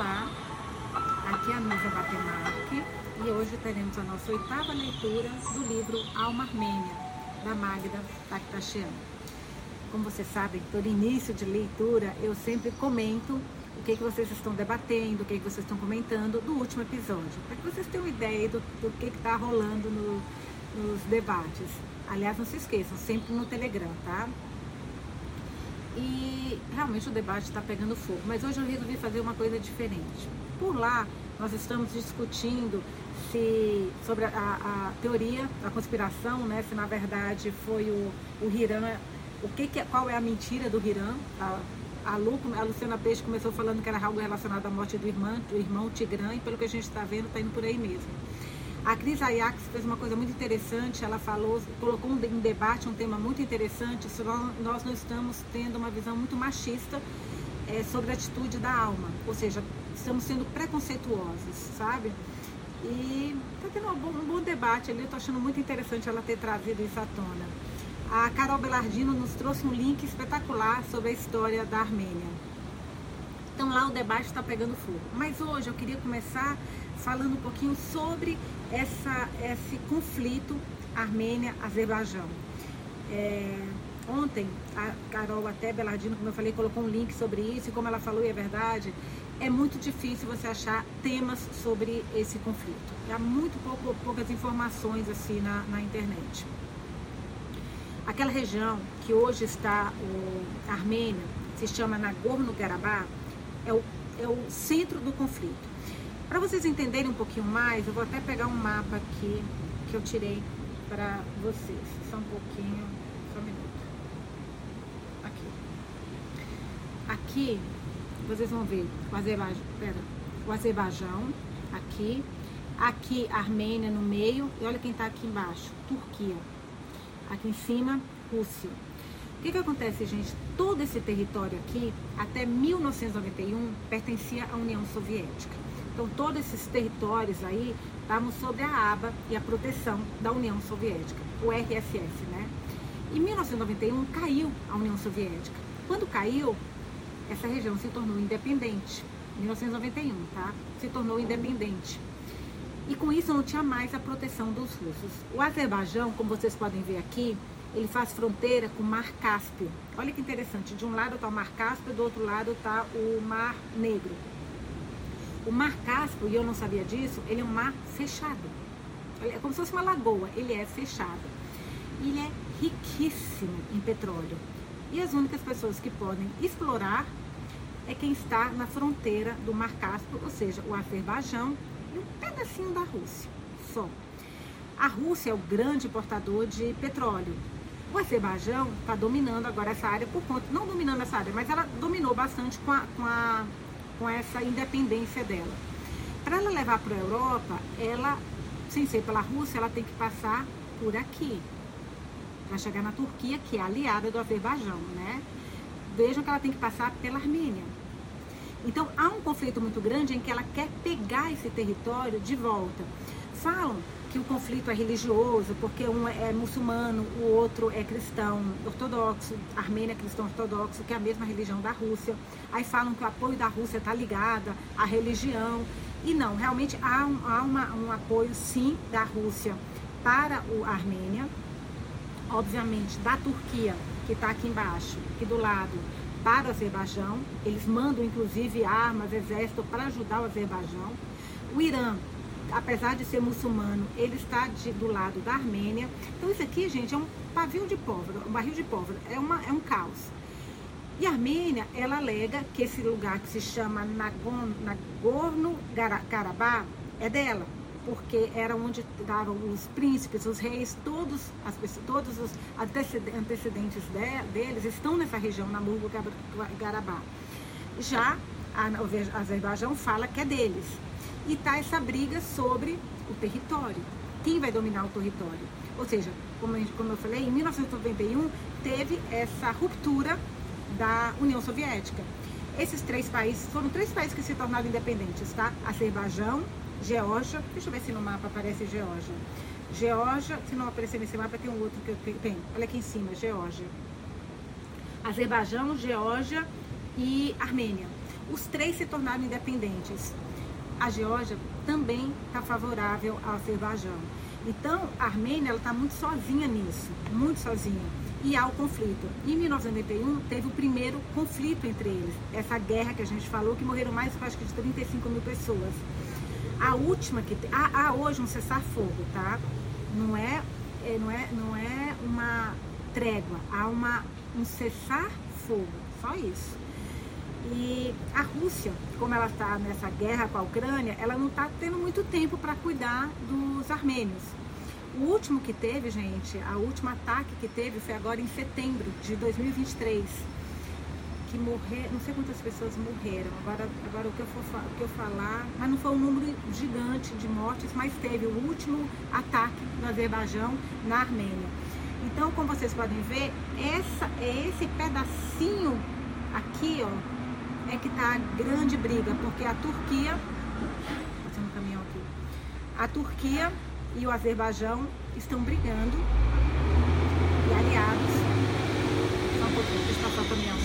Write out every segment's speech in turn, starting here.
Olá, aqui é a Nusa Batemarque e hoje teremos a nossa oitava leitura do livro Alma Armênia, da Magda Bakhtashian. Como vocês sabem, todo início de leitura eu sempre comento o que, que vocês estão debatendo, o que, que vocês estão comentando do último episódio, para que vocês tenham ideia do, do que está rolando no, nos debates. Aliás, não se esqueçam, sempre no Telegram, tá? E realmente o debate está pegando fogo. Mas hoje eu resolvi fazer uma coisa diferente. Por lá, nós estamos discutindo se sobre a, a teoria da conspiração, né? Se na verdade foi o, o Hiram, o que, que é, qual é a mentira do Hiram? A, a, Lu, a Luciana Peixe começou falando que era algo relacionado à morte do irmão, do irmão Tigran, e pelo que a gente está vendo, está indo por aí mesmo. A Cris Ajax fez uma coisa muito interessante, ela falou, colocou em debate um tema muito interessante, nós não estamos tendo uma visão muito machista é, sobre a atitude da alma, ou seja, estamos sendo preconceituosos, sabe? E está tendo um bom, um bom, debate ali, eu estou achando muito interessante ela ter trazido isso à tona. A Carol Belardino nos trouxe um link espetacular sobre a história da Armênia. Então lá o debate está pegando fogo. Mas hoje eu queria começar falando um pouquinho sobre essa, esse conflito Armênia-Azerbaijão. É, ontem, a Carol até Belardino, como eu falei, colocou um link sobre isso, e como ela falou, e é verdade, é muito difícil você achar temas sobre esse conflito. Há muito pouco, poucas informações assim na, na internet. Aquela região que hoje está o, Armênia, se chama Nagorno-Karabakh, é o, é o centro do conflito. Para vocês entenderem um pouquinho mais, eu vou até pegar um mapa aqui que eu tirei para vocês. Só um pouquinho, só um minuto. Aqui. Aqui, vocês vão ver o Azerbaijão, pera, o Azerbaijão aqui, aqui Armênia no meio, e olha quem está aqui embaixo, Turquia. Aqui em cima, Rússia. O que, que acontece, gente? Todo esse território aqui, até 1991, pertencia à União Soviética. Então, todos esses territórios aí estavam sob a aba e a proteção da União Soviética, o RSS, né? Em 1991 caiu a União Soviética. Quando caiu, essa região se tornou independente. 1991, tá? Se tornou independente. E com isso não tinha mais a proteção dos russos. O Azerbaijão, como vocês podem ver aqui, ele faz fronteira com o Mar Cáspio. Olha que interessante, de um lado está o Mar Cáspio, do outro lado está o Mar Negro. O mar Cáspio, e eu não sabia disso, ele é um mar fechado. É como se fosse uma lagoa, ele é fechado. Ele é riquíssimo em petróleo. E as únicas pessoas que podem explorar é quem está na fronteira do Mar Cáspio, ou seja, o Azerbaijão e um pedacinho da Rússia, só. A Rússia é o grande importador de petróleo. O Azerbaijão está dominando agora essa área por conta, não dominando essa área, mas ela dominou bastante com a, com a com essa independência dela. Para ela levar para a Europa, ela, sem ser pela Rússia, ela tem que passar por aqui. Para chegar na Turquia, que é aliada do Azerbaijão, né? Vejam que ela tem que passar pela Armênia. Então há um conflito muito grande em que ela quer pegar esse território de volta. Falam que o conflito é religioso, porque um é muçulmano, o outro é cristão ortodoxo, Armênia é cristão ortodoxo, que é a mesma religião da Rússia. Aí falam que o apoio da Rússia está ligado à religião. E não, realmente há um, há uma, um apoio sim da Rússia para o Armênia, obviamente da Turquia, que está aqui embaixo, aqui do lado, para o Azerbaijão. Eles mandam inclusive armas, exército para ajudar o Azerbaijão. O Irã apesar de ser muçulmano, ele está de, do lado da Armênia. Então isso aqui, gente, é um pavio de pólvora, um barril de pólvora, é, uma, é um caos. E a Armênia, ela alega que esse lugar que se chama Nagorno-Karabakh é dela, porque era onde estavam os príncipes, os reis, todos, as, todos os antecedentes deles estão nessa região, Nagorno-Karabakh. Já a Azerbaijão fala que é deles e está essa briga sobre o território. Quem vai dominar o território? Ou seja, como, como eu falei, em 1991 teve essa ruptura da União Soviética. Esses três países foram três países que se tornaram independentes, tá? Azerbaijão, Geórgia, deixa eu ver se no mapa aparece Geórgia. Geórgia, se não aparecer nesse mapa, tem um outro que eu tenho. Olha aqui em cima, Geórgia. Azerbaijão, Geórgia e Armênia. os três se tornaram independentes. A Geórgia também está favorável ao Azerbaijão. Então, a Armênia está muito sozinha nisso, muito sozinha. E há o conflito. Em 1991, teve o primeiro conflito entre eles. Essa guerra que a gente falou, que morreram mais, acho que, de 35 mil pessoas. A última que tem. Há, há hoje um cessar-fogo, tá? Não é, é, não, é, não é uma trégua, há uma, um cessar-fogo. Só isso. E a Rússia, como ela está nessa guerra com a Ucrânia, ela não está tendo muito tempo para cuidar dos armênios. O último que teve, gente, a última ataque que teve foi agora em setembro de 2023. Que morrer, não sei quantas pessoas morreram. Agora, agora o, que eu for, o que eu falar, mas não foi um número gigante de mortes, mas teve o último ataque no Azerbaijão, na Armênia. Então, como vocês podem ver, essa, é esse pedacinho aqui, ó, é que está a grande briga, porque a Turquia, um caminhão aqui, a Turquia e o Azerbaijão estão brigando e aliados. Só um pouquinho, deixa eu passar o caminhão.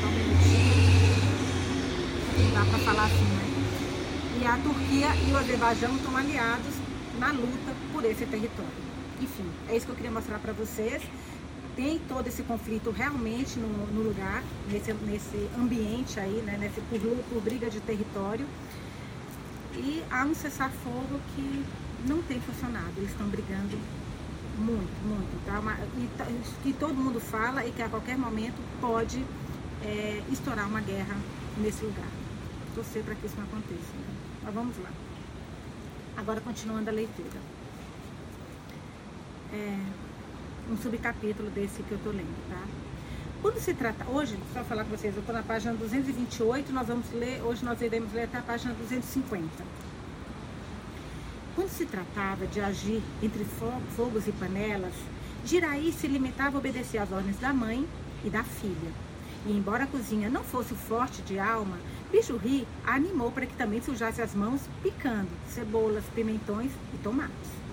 Só um minutinho. Não dá para falar assim, né? E a Turquia e o Azerbaijão estão aliados na luta por esse território. Enfim, é isso que eu queria mostrar para vocês tem todo esse conflito realmente no, no lugar, nesse, nesse ambiente aí, né, nesse, por, por briga de território. E há um cessar-fogo que não tem funcionado, eles estão brigando muito, muito. Tá? Uma, e tá, que todo mundo fala e que a qualquer momento pode é, estourar uma guerra nesse lugar. Torcer para que isso não aconteça. Né? Mas vamos lá. Agora continuando a leitura. É, um subcapítulo desse que eu estou lendo, tá? Quando se trata, hoje, só falar com vocês, eu estou na página 228, nós vamos ler, hoje nós iremos ler até a página 250. Quando se tratava de agir entre fogos e panelas, Jiraí se limitava a obedecer às ordens da mãe e da filha. E embora a cozinha não fosse forte de alma, Bijurri animou para que também sujasse as mãos picando cebolas, pimentões e tomates.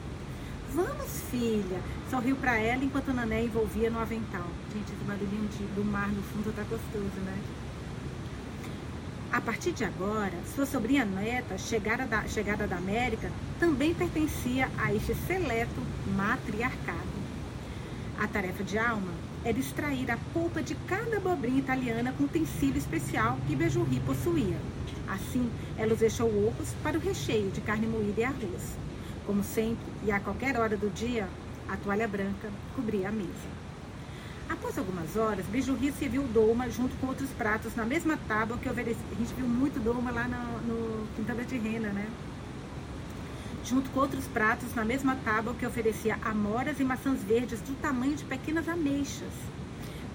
Vamos, filha, sorriu para ela enquanto Nané envolvia no avental. Gente, esse barulhinho de, do mar no fundo tá gostoso, né? A partir de agora, sua sobrinha neta, chegada da, chegada da América, também pertencia a este seleto matriarcado. A tarefa de Alma era extrair a polpa de cada abobrinha italiana com utensílio especial que Bejurri possuía. Assim, ela os deixou ocos para o recheio de carne moída e arroz. Como sempre, e a qualquer hora do dia, a toalha branca cobria a mesa. Após algumas horas, Bijurri serviu Doma junto com outros pratos na mesma tábua que oferecia. A gente viu muito Doma lá no, no Quintana de né? Junto com outros pratos na mesma tábua que oferecia amoras e maçãs verdes do tamanho de pequenas ameixas.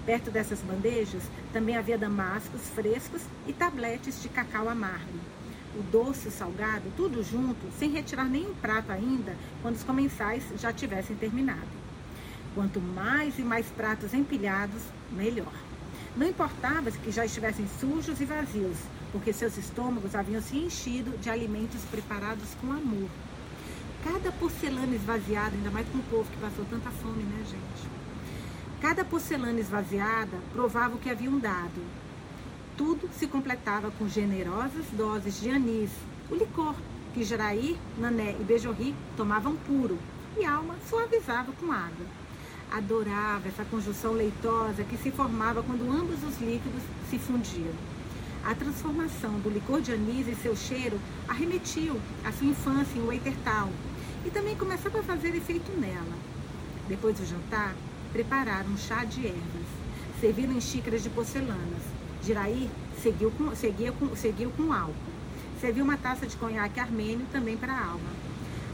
Perto dessas bandejas também havia damascos frescos e tabletes de cacau amargo o doce, o salgado, tudo junto, sem retirar nenhum prato ainda, quando os comensais já tivessem terminado. Quanto mais e mais pratos empilhados, melhor. Não importava que já estivessem sujos e vazios, porque seus estômagos haviam se enchido de alimentos preparados com amor. Cada porcelana esvaziada, ainda mais com o povo que passou tanta fome, né, gente? Cada porcelana esvaziada provava o que haviam dado, tudo se completava com generosas doses de anis, o licor que Jaraí, Nané e Bejorri tomavam puro e Alma suavizava com água. Adorava essa conjunção leitosa que se formava quando ambos os líquidos se fundiam. A transformação do licor de anis e seu cheiro arremetiu à sua infância em Waitertal e também começava a fazer efeito nela. Depois do jantar, prepararam um chá de ervas, serviram em xícaras de porcelanas Jiraí seguiu com, seguia com, seguiu com álcool. Serviu uma taça de conhaque armênio também para a alma.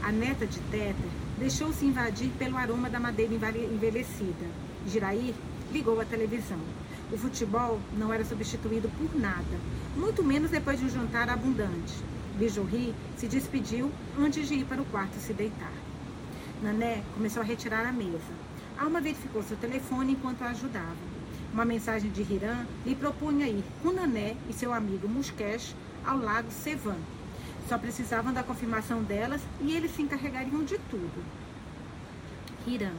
A neta de Téter deixou-se invadir pelo aroma da madeira envelhecida. Jiraí ligou a televisão. O futebol não era substituído por nada, muito menos depois de um jantar abundante. Bijurri se despediu antes de ir para o quarto se deitar. Nané começou a retirar a mesa. Alma verificou seu telefone enquanto a ajudava. Uma mensagem de Hiram lhe propunha ir com Nané e seu amigo Musquesh ao lago Sevan. Só precisavam da confirmação delas e eles se encarregariam de tudo. Hiram,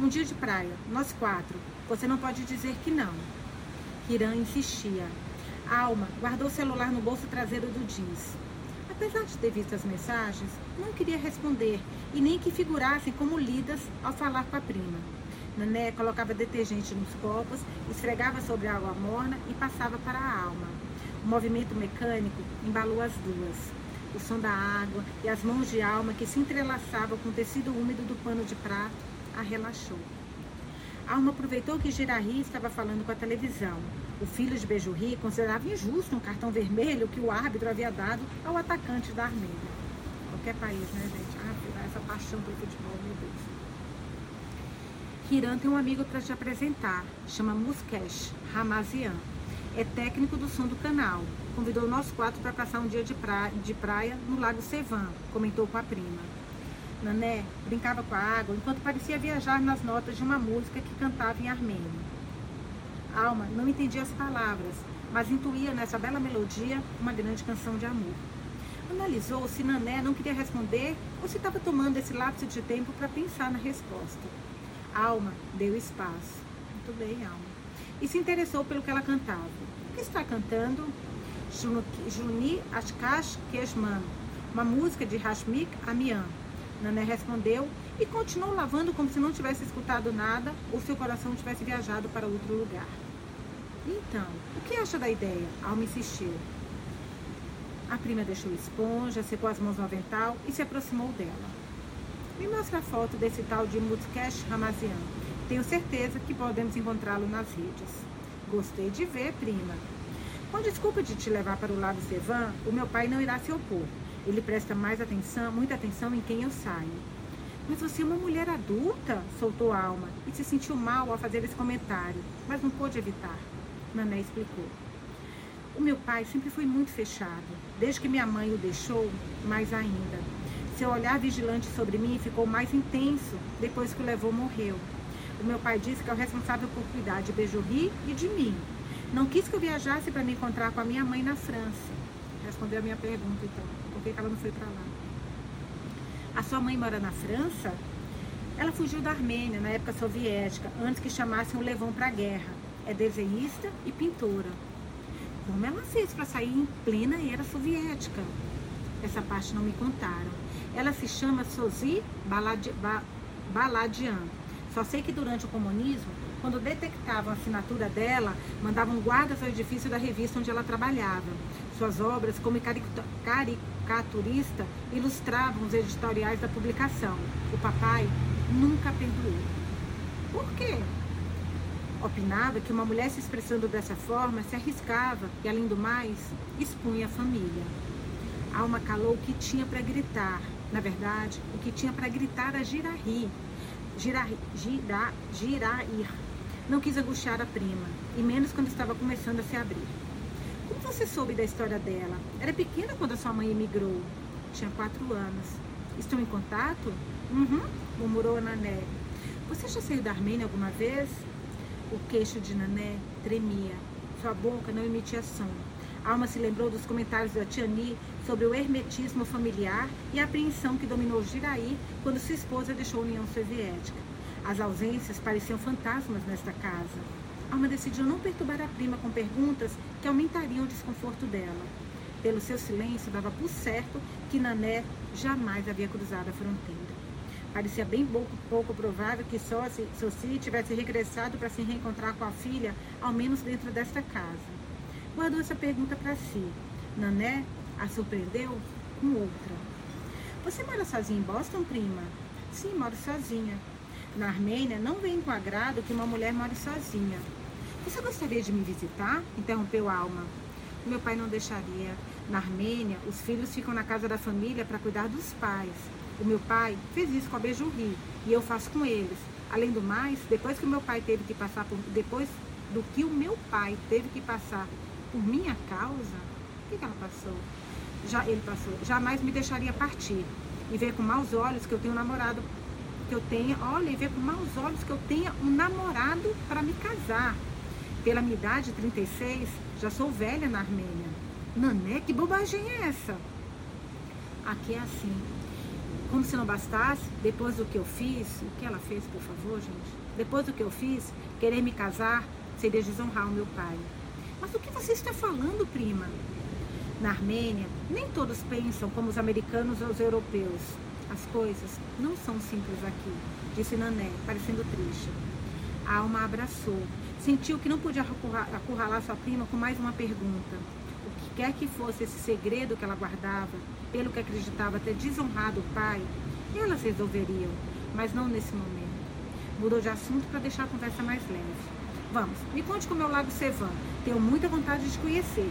um dia de praia, nós quatro. Você não pode dizer que não. Hiram insistia. Alma guardou o celular no bolso traseiro do jeans. Apesar de ter visto as mensagens, não queria responder e nem que figurassem como lidas ao falar com a prima. Nané colocava detergente nos copos, esfregava sobre a água morna e passava para a alma. O movimento mecânico embalou as duas. O som da água e as mãos de alma que se entrelaçavam com o tecido úmido do pano de prato a relaxou. Alma aproveitou que Girarri estava falando com a televisão. O filho de Bejurri considerava injusto um cartão vermelho que o árbitro havia dado ao atacante da Armênia. Qualquer país, né, gente? Ah, essa paixão pelo futebol, meu Deus. Hiran tem um amigo para te apresentar. Chama Muskesh Ramazian. É técnico do som do canal. Convidou nós quatro para passar um dia de praia, de praia no Lago Sevan, comentou com a prima. Nané brincava com a água enquanto parecia viajar nas notas de uma música que cantava em armênio. Alma não entendia as palavras, mas intuía nessa bela melodia uma grande canção de amor. Analisou se Nané não queria responder ou se estava tomando esse lapso de tempo para pensar na resposta. Alma deu espaço. Muito bem, Alma. E se interessou pelo que ela cantava. O que está cantando? Juni Ashkash Keshman, uma música de Hashmik Amian, Nané respondeu e continuou lavando como se não tivesse escutado nada ou seu coração tivesse viajado para outro lugar. Então, o que acha da ideia? Alma insistiu. A prima deixou esponja, secou as mãos no avental e se aproximou dela. Me mostra a foto desse tal de Mutkesh Ramazian. Tenho certeza que podemos encontrá-lo nas redes. Gostei de ver, prima. Com desculpa de te levar para o lado Sevan, o meu pai não irá se opor. Ele presta mais atenção, muita atenção em quem eu saio. Mas você é uma mulher adulta, soltou a alma e se sentiu mal ao fazer esse comentário, mas não pôde evitar. Nané explicou. O meu pai sempre foi muito fechado, desde que minha mãe o deixou, mais ainda. Seu olhar vigilante sobre mim ficou mais intenso depois que o levou morreu. O meu pai disse que é o responsável por cuidar de Bejurri e de mim. Não quis que eu viajasse para me encontrar com a minha mãe na França. Respondeu a minha pergunta, então por que ela não foi para lá? A sua mãe mora na França? Ela fugiu da Armênia na época soviética, antes que chamassem o Levão para a guerra. É desenhista e pintora. Como ela fez para sair em plena era soviética? Essa parte não me contaram. Ela se chama Sozi Baladian. Só sei que durante o comunismo, quando detectavam a assinatura dela, mandavam guardas ao edifício da revista onde ela trabalhava. Suas obras, como caricaturista, ilustravam os editoriais da publicação. O papai nunca perdoou. Por quê? Opinava que uma mulher se expressando dessa forma se arriscava e, além do mais, expunha a família. Alma calou o que tinha para gritar. Na verdade, o que tinha para gritar a Girarri. Girarri, gira, girair. Não quis angustiar a prima, e menos quando estava começando a se abrir. Como você soube da história dela? Era pequena quando a sua mãe emigrou. Tinha quatro anos. Estão em contato? Uhum, murmurou Nané. Você já saiu da Armênia alguma vez? O queixo de Nané tremia. Sua boca não emitia som. Alma se lembrou dos comentários da Tiani sobre o hermetismo familiar e a apreensão que dominou Giraí quando sua esposa deixou a União Soviética. As ausências pareciam fantasmas nesta casa. Alma decidiu não perturbar a prima com perguntas que aumentariam o desconforto dela. Pelo seu silêncio, dava por certo que Nané jamais havia cruzado a fronteira. Parecia bem pouco, pouco provável que Soci tivesse regressado para se reencontrar com a filha, ao menos dentro desta casa. Guardou essa pergunta para si. Nané a surpreendeu com outra. Você mora sozinha em Boston, prima? Sim, moro sozinha. Na Armênia, não vem com agrado que uma mulher more sozinha. Você gostaria de me visitar? Interrompeu Alma. Meu pai não deixaria. Na Armênia, os filhos ficam na casa da família para cuidar dos pais. O meu pai fez isso com a Bejurri e eu faço com eles. Além do mais, depois que o meu pai teve que passar por, depois do que o meu pai teve que passar por minha causa, o que, que ela passou? Já ele passou. Jamais me deixaria partir e ver com maus olhos que eu tenho um namorado que eu tenha, olha, e ver com maus olhos que eu tenha um namorado para me casar. Pela minha idade, 36, já sou velha na Armênia. Nané, que bobagem é essa? Aqui é assim. Como se não bastasse, depois do que eu fiz, o que ela fez, por favor, gente? Depois do que eu fiz, querer me casar seria desonrar o meu pai. Mas o que você está falando, prima? Na Armênia, nem todos pensam como os americanos ou os europeus. As coisas não são simples aqui, disse Nané, parecendo triste. A alma abraçou. Sentiu que não podia acurralar sua prima com mais uma pergunta. O que quer que fosse esse segredo que ela guardava, pelo que acreditava ter desonrado o pai, elas resolveriam, mas não nesse momento. Mudou de assunto para deixar a conversa mais leve. Vamos, me conte como é o Lago Sevan. Tenho muita vontade de conhecer.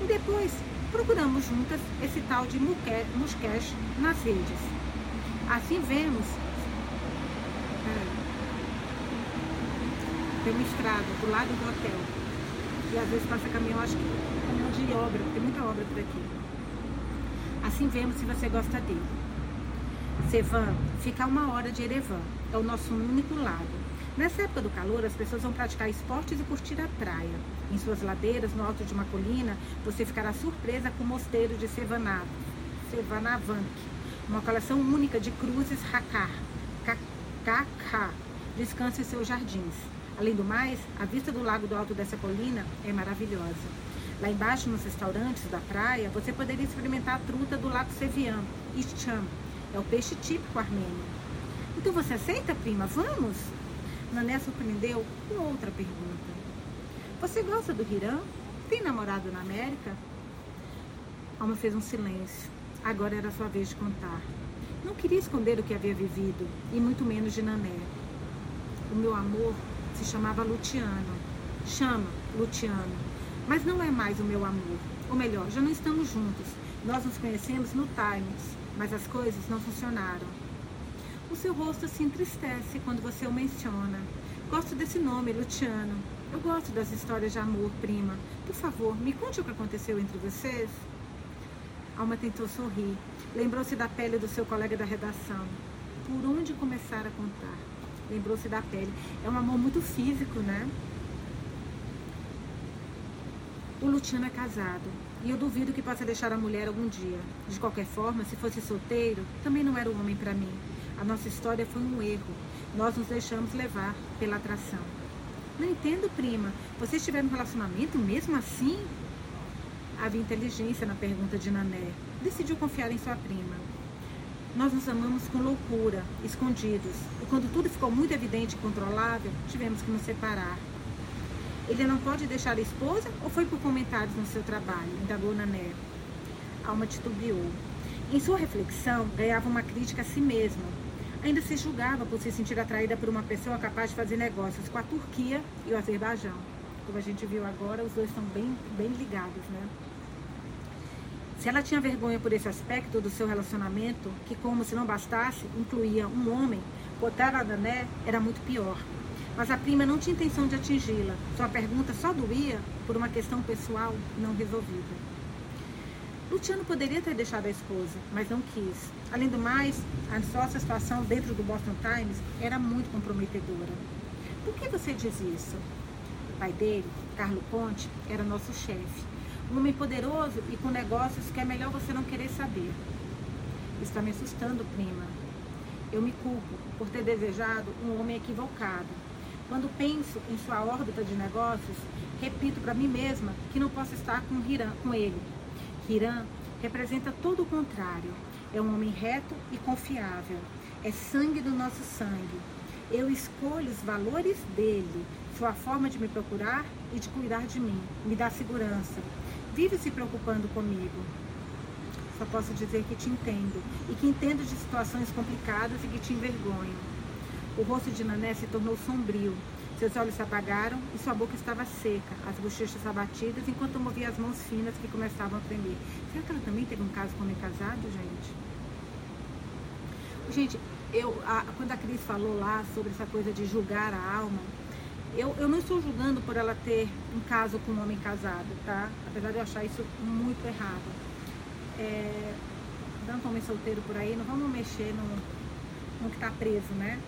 E depois, procuramos juntas esse tal de Musquesh nas redes. Assim vemos. Tem uma estrada do lado do hotel. E às vezes passa caminhão, acho que caminhão de obra, tem muita obra por aqui. Assim vemos se você gosta dele. Sevan fica uma hora de Erevan. É o nosso único lago. Nessa época do calor, as pessoas vão praticar esportes e curtir a praia. Em suas ladeiras, no alto de uma colina, você ficará surpresa com o mosteiro de Sevanav, Sevanavank, uma coleção única de cruzes Hakar, Kakha. Descanse em seus jardins. Além do mais, a vista do lago do alto dessa colina é maravilhosa. Lá embaixo, nos restaurantes da praia, você poderia experimentar a truta do lago Sevian, Ischam. É o peixe típico armênio. Então você aceita, prima? Vamos? Nané surpreendeu com outra pergunta. Você gosta do Hiram? Tem namorado na América? Alma fez um silêncio. Agora era sua vez de contar. Não queria esconder o que havia vivido, e muito menos de Nané. O meu amor se chamava Luciano. Chama Luciano. Mas não é mais o meu amor. Ou melhor, já não estamos juntos. Nós nos conhecemos no Times, mas as coisas não funcionaram. O seu rosto se entristece quando você o menciona. Gosto desse nome, Luciano. Eu gosto das histórias de amor, prima. Por favor, me conte o que aconteceu entre vocês. Alma tentou sorrir. Lembrou-se da pele do seu colega da redação. Por onde começar a contar? Lembrou-se da pele. É um amor muito físico, né? O Luciano é casado. E eu duvido que possa deixar a mulher algum dia. De qualquer forma, se fosse solteiro, também não era o homem para mim. A nossa história foi um erro. Nós nos deixamos levar pela atração. Não entendo, prima. Vocês tiveram um relacionamento mesmo assim? Havia inteligência na pergunta de Nané. Decidiu confiar em sua prima. Nós nos amamos com loucura, escondidos. E quando tudo ficou muito evidente e controlável, tivemos que nos separar. Ele não pode deixar a esposa ou foi por comentários no seu trabalho? Indagou Nané. Alma titubeou. Em sua reflexão, ganhava uma crítica a si mesmo, ainda se julgava por se sentir atraída por uma pessoa capaz de fazer negócios com a Turquia e o Azerbaijão. Como a gente viu agora, os dois estão bem, bem ligados, né? Se ela tinha vergonha por esse aspecto do seu relacionamento, que como se não bastasse, incluía um homem, botar a Dané era muito pior. Mas a prima não tinha intenção de atingi-la. Sua pergunta só doía por uma questão pessoal não resolvida. Luciano poderia ter deixado a esposa, mas não quis. Além do mais, a sua situação dentro do Boston Times era muito comprometedora. Por que você diz isso? O pai dele, Carlo Conte, era nosso chefe. Um homem poderoso e com negócios que é melhor você não querer saber. Está me assustando, prima. Eu me culpo por ter desejado um homem equivocado. Quando penso em sua órbita de negócios, repito para mim mesma que não posso estar com, Hiram, com ele, Hiram representa todo o contrário. É um homem reto e confiável. É sangue do nosso sangue. Eu escolho os valores dele, sua forma de me procurar e de cuidar de mim. Me dá segurança. Vive se preocupando comigo. Só posso dizer que te entendo e que entendo de situações complicadas e que te envergonho. O rosto de Nané se tornou sombrio seus olhos se apagaram e sua boca estava seca, as bochechas abatidas, enquanto movia as mãos finas que começavam a tremer. Será que ela também teve um caso com homem casado, gente? Gente, eu, a, quando a Cris falou lá sobre essa coisa de julgar a alma, eu, eu não estou julgando por ela ter um caso com um homem casado, tá? Apesar de eu achar isso muito errado. É, tanto homem solteiro por aí, não vamos mexer no, no que está preso, né?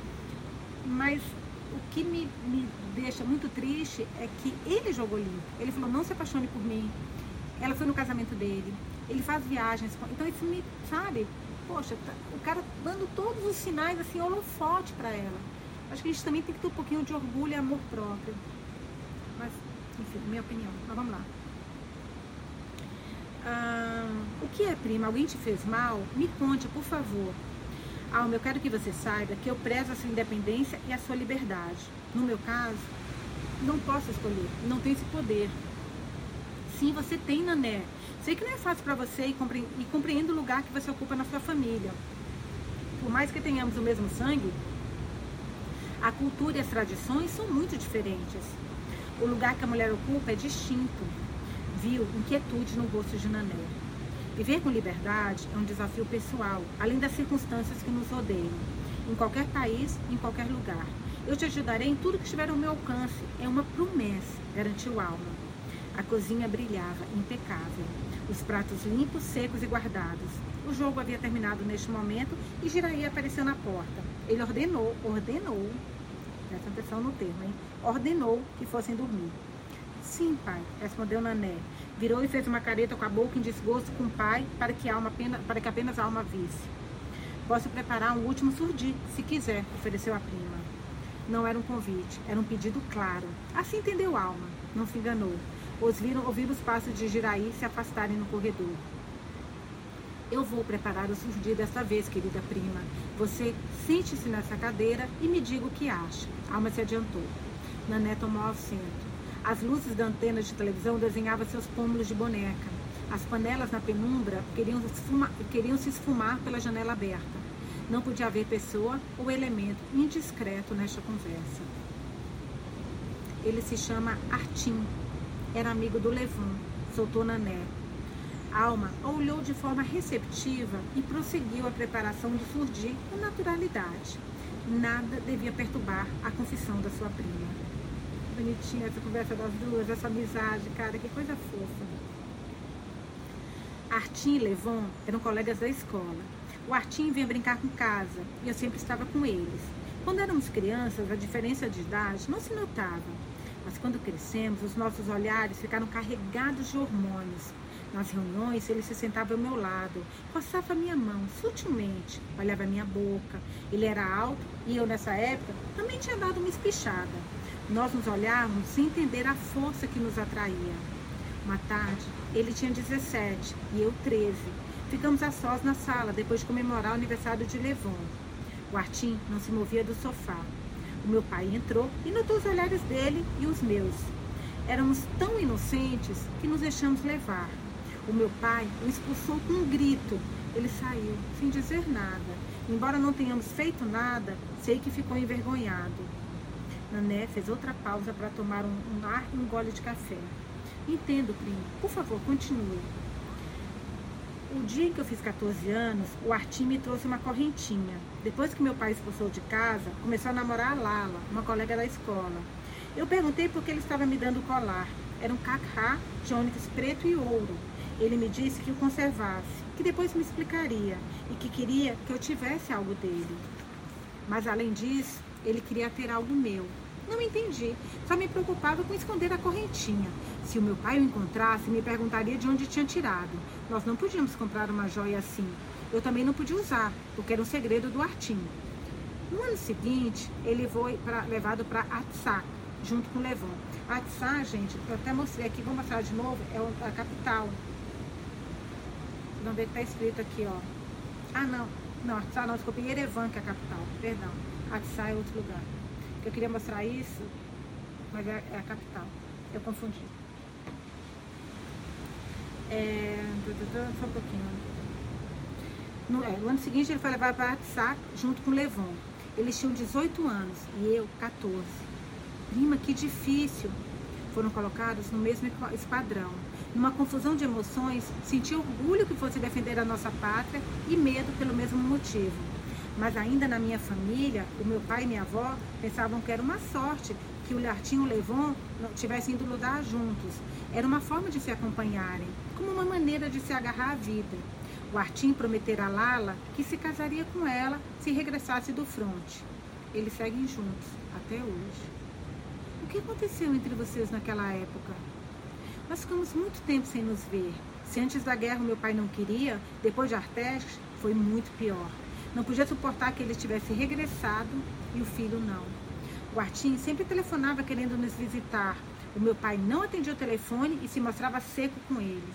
Mas o que me, me deixa muito triste é que ele jogou limpo. Ele falou, não se apaixone por mim. Ela foi no casamento dele. Ele faz viagens. Então isso me, sabe? Poxa, tá, o cara dando todos os sinais, assim, holofote para ela. Acho que a gente também tem que ter um pouquinho de orgulho e amor próprio. Mas Enfim, minha opinião. Mas vamos lá. Ah, o que é, prima? Alguém te fez mal? Me conte, por favor. Alma, eu quero que você saiba que eu prezo a sua independência e a sua liberdade. No meu caso, não posso escolher, não tenho esse poder. Sim, você tem, Nané. Sei que não é fácil para você e, e compreendo o lugar que você ocupa na sua família. Por mais que tenhamos o mesmo sangue, a cultura e as tradições são muito diferentes. O lugar que a mulher ocupa é distinto. Viu inquietude no rosto de Nané. Viver com liberdade é um desafio pessoal, além das circunstâncias que nos rodeiam. Em qualquer país, em qualquer lugar. Eu te ajudarei em tudo que estiver ao meu alcance. É uma promessa, garantiu Alma. A cozinha brilhava, impecável. Os pratos limpos, secos e guardados. O jogo havia terminado neste momento e Giraí apareceu na porta. Ele ordenou, ordenou, presta atenção no termo, hein? Ordenou que fossem dormir. Sim, pai, respondeu Nané. Virou e fez uma careta com a boca em desgosto com o pai para que, alma apenas, para que apenas a alma visse. Posso preparar um último surdi, se quiser, ofereceu a prima. Não era um convite, era um pedido claro. Assim entendeu Alma, não se enganou. Ouviram, ouviram os passos de Giraí se afastarem no corredor. Eu vou preparar o surdi desta vez, querida prima. Você sente-se nessa cadeira e me diga o que acha. Alma se adiantou. Nané tomou assento. As luzes da antena de televisão desenhavam seus pômulos de boneca. As panelas na penumbra queriam, esfumar, queriam se esfumar pela janela aberta. Não podia haver pessoa ou elemento indiscreto nesta conversa. Ele se chama Artim. Era amigo do Levon, soltou Nané. Alma olhou de forma receptiva e prosseguiu a preparação de surgir com naturalidade. Nada devia perturbar a confissão da sua prima bonitinha essa conversa das duas, essa amizade, cara, que coisa fofa. Artim e Levon eram colegas da escola. O Artim vinha brincar com casa e eu sempre estava com eles. Quando éramos crianças, a diferença de idade não se notava. Mas quando crescemos, os nossos olhares ficaram carregados de hormônios. Nas reuniões, ele se sentava ao meu lado, roçava minha mão sutilmente, olhava minha boca. Ele era alto e eu, nessa época, também tinha dado uma espichada. Nós nos olhávamos sem entender a força que nos atraía. Uma tarde, ele tinha 17 e eu 13. Ficamos a sós na sala depois de comemorar o aniversário de Levon. O Artim não se movia do sofá. O meu pai entrou e notou os olhares dele e os meus. Éramos tão inocentes que nos deixamos levar. O meu pai o expulsou com um grito. Ele saiu, sem dizer nada. Embora não tenhamos feito nada, sei que ficou envergonhado. Nané fez outra pausa para tomar um, um ar e um gole de café. Entendo, primo. Por favor, continue. O dia em que eu fiz 14 anos, o Artim me trouxe uma correntinha. Depois que meu pai expulsou de casa, começou a namorar a Lala, uma colega da escola. Eu perguntei por que ele estava me dando o colar. Era um cacá de ônix preto e ouro. Ele me disse que o conservasse, que depois me explicaria e que queria que eu tivesse algo dele. Mas além disso, ele queria ter algo meu. Não entendi. Só me preocupava com esconder a correntinha. Se o meu pai o encontrasse, me perguntaria de onde tinha tirado. Nós não podíamos comprar uma joia assim. Eu também não podia usar, porque era um segredo do Artim. No ano seguinte, ele foi pra, levado para Atsak, junto com Levon. Atsak, gente, eu até mostrei aqui, vou mostrar de novo, é a capital. Vamos ver que está escrito aqui, ó. Ah, não. Não, Atsak não, desculpa, Yerevan, que é a capital. Perdão. Atsai é outro lugar. Eu queria mostrar isso, mas é, é a capital. Eu confundi. É, só um pouquinho. No, é, no ano seguinte ele foi levado para Atsak junto com Levon. Eles tinham 18 anos e eu 14. Prima, que difícil. Foram colocados no mesmo esquadrão. Numa confusão de emoções, senti orgulho que fosse defender a nossa pátria e medo pelo mesmo motivo. Mas ainda na minha família, o meu pai e minha avó pensavam que era uma sorte que o Lartinho e o Levon tivessem ido lutar juntos. Era uma forma de se acompanharem, como uma maneira de se agarrar à vida. O Artim prometera a Lala que se casaria com ela se regressasse do fronte. Eles seguem juntos, até hoje. O que aconteceu entre vocês naquela época? Nós ficamos muito tempo sem nos ver. Se antes da guerra meu pai não queria, depois de Artes foi muito pior. Não podia suportar que ele tivesse regressado e o filho não. O Artim sempre telefonava querendo nos visitar. O meu pai não atendia o telefone e se mostrava seco com ele.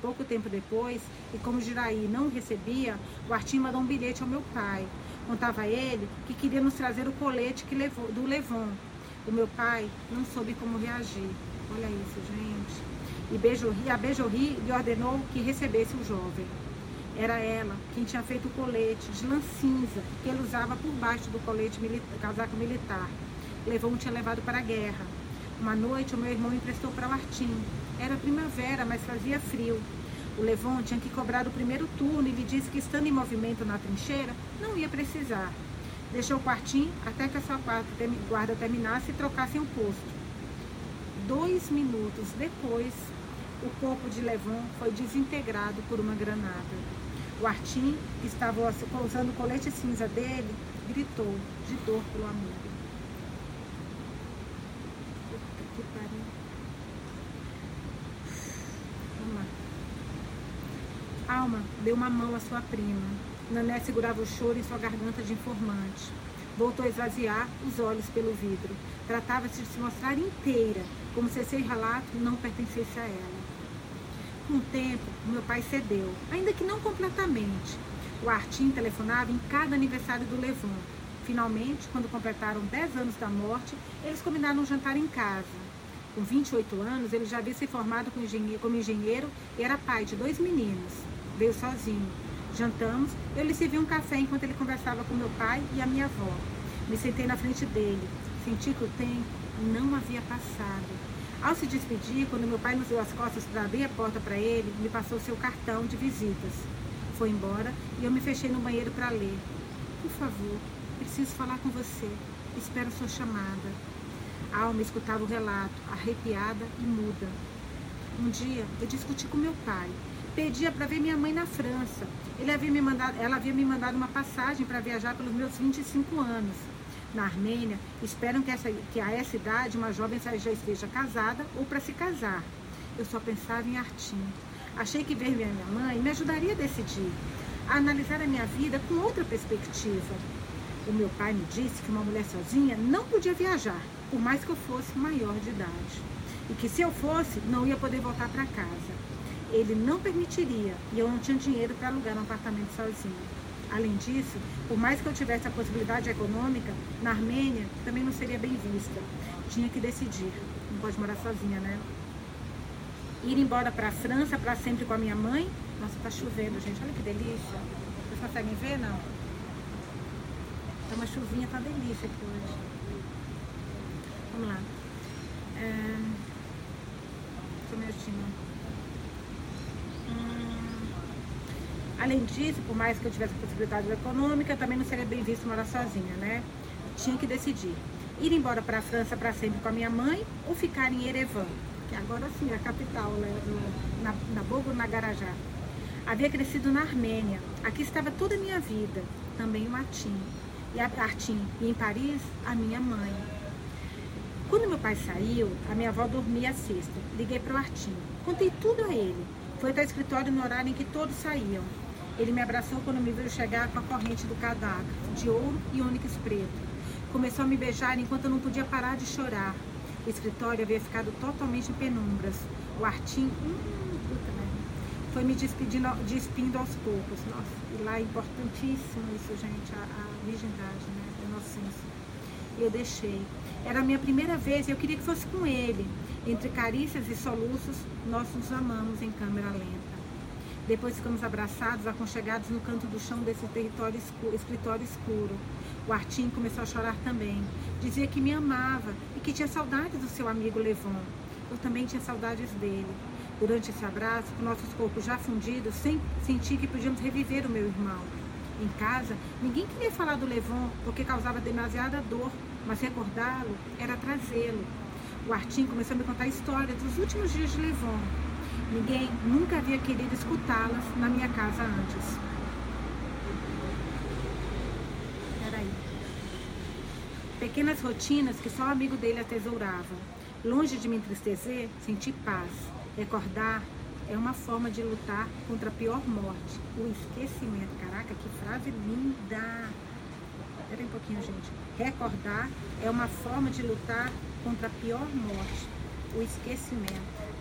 Pouco tempo depois, e como Jiraí não recebia, o Artim mandou um bilhete ao meu pai. Contava a ele que queria nos trazer o colete que levou, do Levon. O meu pai não soube como reagir. Olha isso, gente. E Bejorri, a Bejorri lhe ordenou que recebesse o jovem. Era ela quem tinha feito o colete de lã cinza que ele usava por baixo do colete militar, casaco militar. Levon tinha levado para a guerra. Uma noite, o meu irmão emprestou para o Artim. Era primavera, mas fazia frio. O Levon tinha que cobrar o primeiro turno e lhe disse que, estando em movimento na trincheira, não ia precisar. Deixou o quartinho até que a sua guarda terminasse e trocassem o posto. Dois minutos depois, o corpo de Levon foi desintegrado por uma granada. O Artim, que estava usando o colete cinza dele, gritou de dor pelo amigo. Alma deu uma mão à sua prima. Nané segurava o choro em sua garganta de informante. Voltou a esvaziar os olhos pelo vidro. Tratava-se de se mostrar inteira, como se esse relato não pertencesse a ela. Com o tempo, meu pai cedeu, ainda que não completamente. O Artim telefonava em cada aniversário do Levon. Finalmente, quando completaram 10 anos da morte, eles combinaram um jantar em casa. Com 28 anos, ele já havia se formado como engenheiro, como engenheiro e era pai de dois meninos. Veio sozinho. Jantamos, eu lhe servi um café enquanto ele conversava com meu pai e a minha avó. Me sentei na frente dele. Senti que o tempo não havia passado. Ao se despedir, quando meu pai nos deu as costas para abrir a porta para ele, me passou seu cartão de visitas. Foi embora e eu me fechei no banheiro para ler. Por favor, preciso falar com você. Espero sua chamada. A alma escutava o relato, arrepiada e muda. Um dia eu discuti com meu pai. Pedia para ver minha mãe na França. Ele havia me mandado, ela havia me mandado uma passagem para viajar pelos meus 25 anos. Na Armênia, esperam que, essa, que a essa idade uma jovem já esteja casada ou para se casar. Eu só pensava em Artim. Achei que ver minha mãe me ajudaria a decidir, a analisar a minha vida com outra perspectiva. O meu pai me disse que uma mulher sozinha não podia viajar, por mais que eu fosse maior de idade. E que se eu fosse, não ia poder voltar para casa. Ele não permitiria e eu não tinha dinheiro para alugar um apartamento sozinho. Além disso, por mais que eu tivesse a possibilidade econômica, na Armênia também não seria bem vista. Tinha que decidir. Não pode morar sozinha, né? Ir embora para a França para sempre com a minha mãe. Nossa, tá chovendo, gente. Olha que delícia. Vocês conseguem ver, não? Tá uma chuvinha, tá delícia aqui hoje. Vamos lá. É... Só um minutinho. Além disso, por mais que eu tivesse possibilidade econômica, também não seria bem visto morar sozinha, né? Tinha que decidir. Ir embora para a França para sempre com a minha mãe ou ficar em Erevan, que agora sim é a capital, né? Do, na, na Bogo, na Garajá. Havia crescido na Armênia. Aqui estava toda a minha vida. Também o Artim e a Artim. E em Paris, a minha mãe. Quando meu pai saiu, a minha avó dormia a sexta. Liguei para o Artim. Contei tudo a ele. Foi até o escritório no horário em que todos saíam. Ele me abraçou quando me viu chegar com a corrente do cadáver, de ouro e ônix preto. Começou a me beijar enquanto eu não podia parar de chorar. O escritório havia ficado totalmente em penumbras. O Artim, hum, foi me despedindo, despindo aos poucos. Nossa, e lá é importantíssimo isso, gente, a, a virgindade, né? A inocência. E eu deixei. Era a minha primeira vez e eu queria que fosse com ele. Entre carícias e soluços, nós nos amamos em câmera lenta. Depois ficamos abraçados, aconchegados no canto do chão desse território escuro, escritório escuro. O Artim começou a chorar também. Dizia que me amava e que tinha saudades do seu amigo Levon. Eu também tinha saudades dele. Durante esse abraço, com nossos corpos já fundidos, senti que podíamos reviver o meu irmão. Em casa, ninguém queria falar do Levon porque causava demasiada dor, mas recordá-lo era trazê-lo. O Artim começou a me contar histórias dos últimos dias de Levon. Ninguém nunca havia querido escutá-las na minha casa antes. Peraí. Pequenas rotinas que só o amigo dele atesourava. Longe de me entristecer, senti paz. Recordar é uma forma de lutar contra a pior morte, o esquecimento. Caraca, que frase linda! Espera um pouquinho, gente. Recordar é uma forma de lutar contra a pior morte, o esquecimento.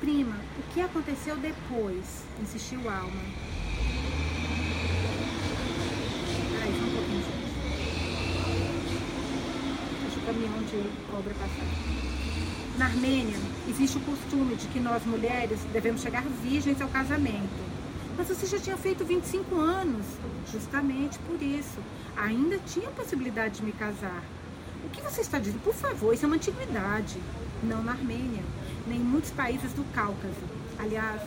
Prima, o que aconteceu depois? Insistiu Alma. Peraí, só um pouquinho, gente. Deixa o caminhão de obra passar. Na Armênia, existe o costume de que nós mulheres devemos chegar virgens ao casamento. Mas você já tinha feito 25 anos. Justamente por isso. Ainda tinha possibilidade de me casar. O que você está dizendo? Por favor, isso é uma antiguidade. Não na Armênia nem muitos países do Cáucaso. Aliás,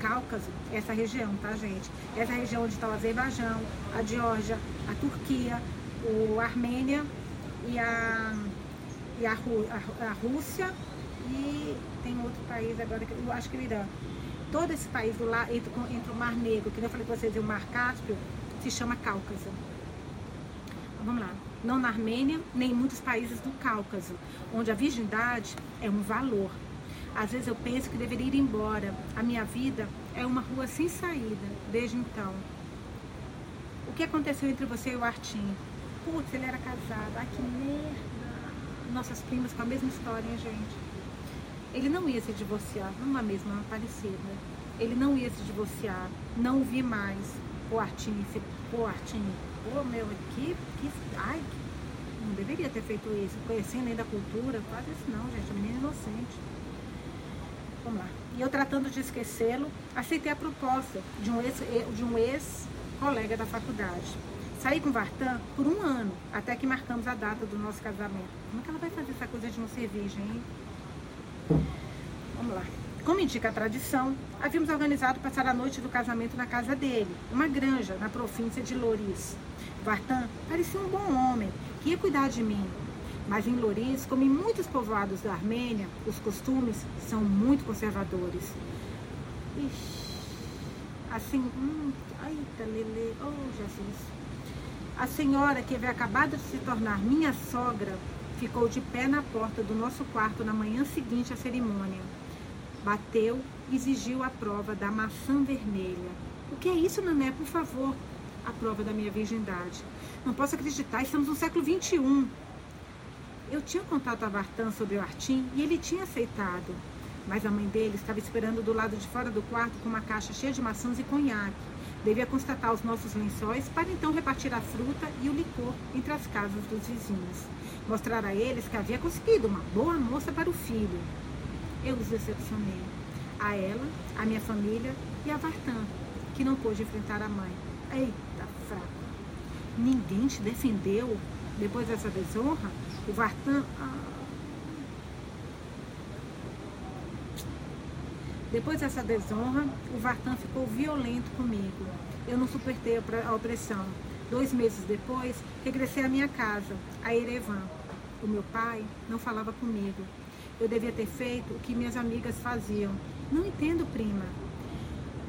Cáucaso, essa região, tá, gente? Essa região onde está o Azerbaijão, a Geórgia, a Turquia, o Armênia e a, e a, a, a Rússia e tem outro país agora, que eu acho que é o Irã. Todo esse país do lá, entre, entre o Mar Negro, que eu falei com vocês, e o Mar Cáspio, se chama Cáucaso. Vamos lá. Não na Armênia, nem em muitos países do Cáucaso, onde a virgindade é um valor. Às vezes eu penso que deveria ir embora. A minha vida é uma rua sem saída, desde então. O que aconteceu entre você e o Artim? Putz, ele era casado. Ai, que merda. Nossas primas com a mesma história, hein, gente? Ele não ia se divorciar, numa mesma, uma parecida. Ele não ia se divorciar, não o vi mais. O Artim, se, pô, Artim, pô, meu, que, que, ai, não deveria ter feito isso. Conhecendo ainda a cultura, faz isso não, gente, a menina é inocente. E eu tratando de esquecê-lo, aceitei a proposta de um ex, de um ex colega da faculdade. Saí com Vartan por um ano, até que marcamos a data do nosso casamento. Como é que ela vai fazer essa coisa de não ser virgem, hein? Vamos lá. Como indica a tradição, havíamos organizado passar a noite do casamento na casa dele, uma granja na província de Loris. Vartan parecia um bom homem, que ia cuidar de mim, mas em Louris, como em muitos povoados da Armênia, os costumes são muito conservadores. Ixi, assim, hum, eita, Lele, oh Jesus. A senhora que havia acabado de se tornar minha sogra ficou de pé na porta do nosso quarto na manhã seguinte à cerimônia. Bateu exigiu a prova da maçã vermelha. O que é isso, Nané? Por favor. A prova da minha virgindade. Não posso acreditar, estamos no século XXI. Eu tinha contato a Vartan sobre o Artim e ele tinha aceitado. Mas a mãe dele estava esperando do lado de fora do quarto com uma caixa cheia de maçãs e conhaque. Devia constatar os nossos lençóis para então repartir a fruta e o licor entre as casas dos vizinhos. Mostrar a eles que havia conseguido uma boa moça para o filho. Eu os decepcionei. A ela, a minha família e a Vartan, que não pôde enfrentar a mãe. Eita, fraco. Ninguém te defendeu depois dessa desonra? O Vartan. Ah. Depois dessa desonra, o Vartan ficou violento comigo. Eu não suportei a opressão. Dois meses depois, regressei à minha casa, a Erevan. O meu pai não falava comigo. Eu devia ter feito o que minhas amigas faziam. Não entendo, prima.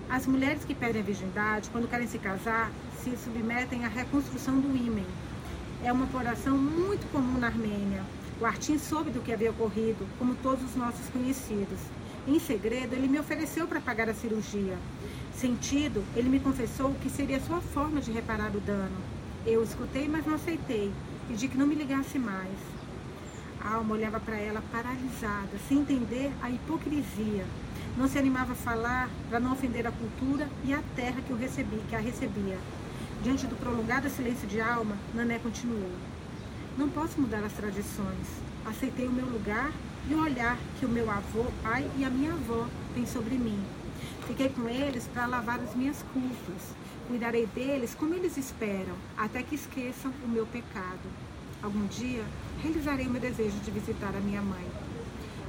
As mulheres que pedem a virgindade, quando querem se casar, se submetem à reconstrução do ímen, é uma oração muito comum na Armênia. O Artim soube do que havia ocorrido, como todos os nossos conhecidos. Em segredo, ele me ofereceu para pagar a cirurgia. Sentido, ele me confessou que seria sua forma de reparar o dano. Eu escutei, mas não aceitei. Pedi que não me ligasse mais. A alma olhava para ela paralisada, sem entender a hipocrisia. Não se animava a falar para não ofender a cultura e a terra que, o recebi, que a recebia. Diante do prolongado silêncio de alma, Nané continuou. Não posso mudar as tradições. Aceitei o meu lugar e o olhar que o meu avô, pai e a minha avó têm sobre mim. Fiquei com eles para lavar as minhas culpas. Cuidarei deles como eles esperam, até que esqueçam o meu pecado. Algum dia, realizarei o meu desejo de visitar a minha mãe.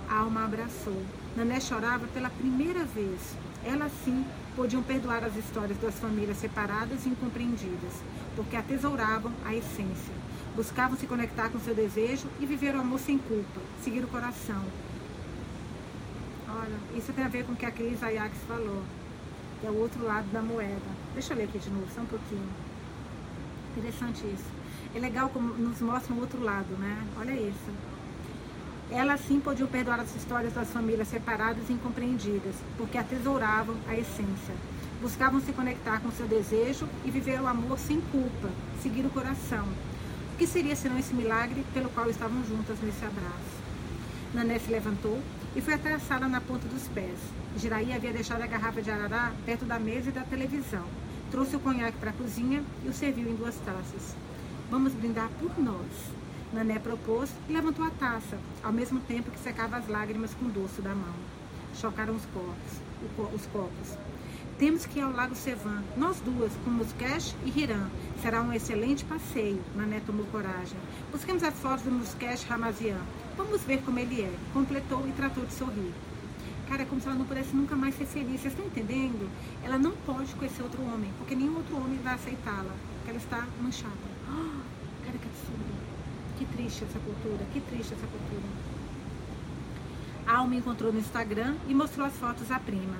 A alma abraçou. Nané chorava pela primeira vez. Ela sim podiam perdoar as histórias das famílias separadas e incompreendidas, porque atesouravam a essência. Buscavam se conectar com seu desejo e viver o amor sem culpa, seguir o coração. Olha, isso tem a ver com o que a Cris Ajax falou, que é o outro lado da moeda. Deixa eu ler aqui de novo, só um pouquinho. Interessante isso. É legal como nos mostra o outro lado, né? Olha isso. Elas sim podiam perdoar as histórias das famílias separadas e incompreendidas, porque atesouravam a essência. Buscavam se conectar com seu desejo e viver o amor sem culpa, seguir o coração. O que seria senão esse milagre pelo qual estavam juntas nesse abraço? Nané se levantou e foi até a sala na ponta dos pés. Jiraí havia deixado a garrafa de arará perto da mesa e da televisão. Trouxe o conhaque para a cozinha e o serviu em duas taças. Vamos brindar por nós. Nané propôs e levantou a taça, ao mesmo tempo que secava as lágrimas com o dorso da mão. Chocaram os copos. Os copos. Temos que ir ao Lago Sevan, nós duas, com Musquesh e Hiram. Será um excelente passeio, Nané tomou coragem. Busquemos as fotos do Musquesh Ramazian. Vamos ver como ele é. Completou e tratou de sorrir. Cara, é como se ela não pudesse nunca mais ser feliz. Vocês estão entendendo? Ela não pode conhecer outro homem, porque nenhum outro homem vai aceitá-la. Ela está manchada. Oh, cara, que. Que triste essa cultura, que triste essa cultura. A Alma encontrou no Instagram e mostrou as fotos à prima.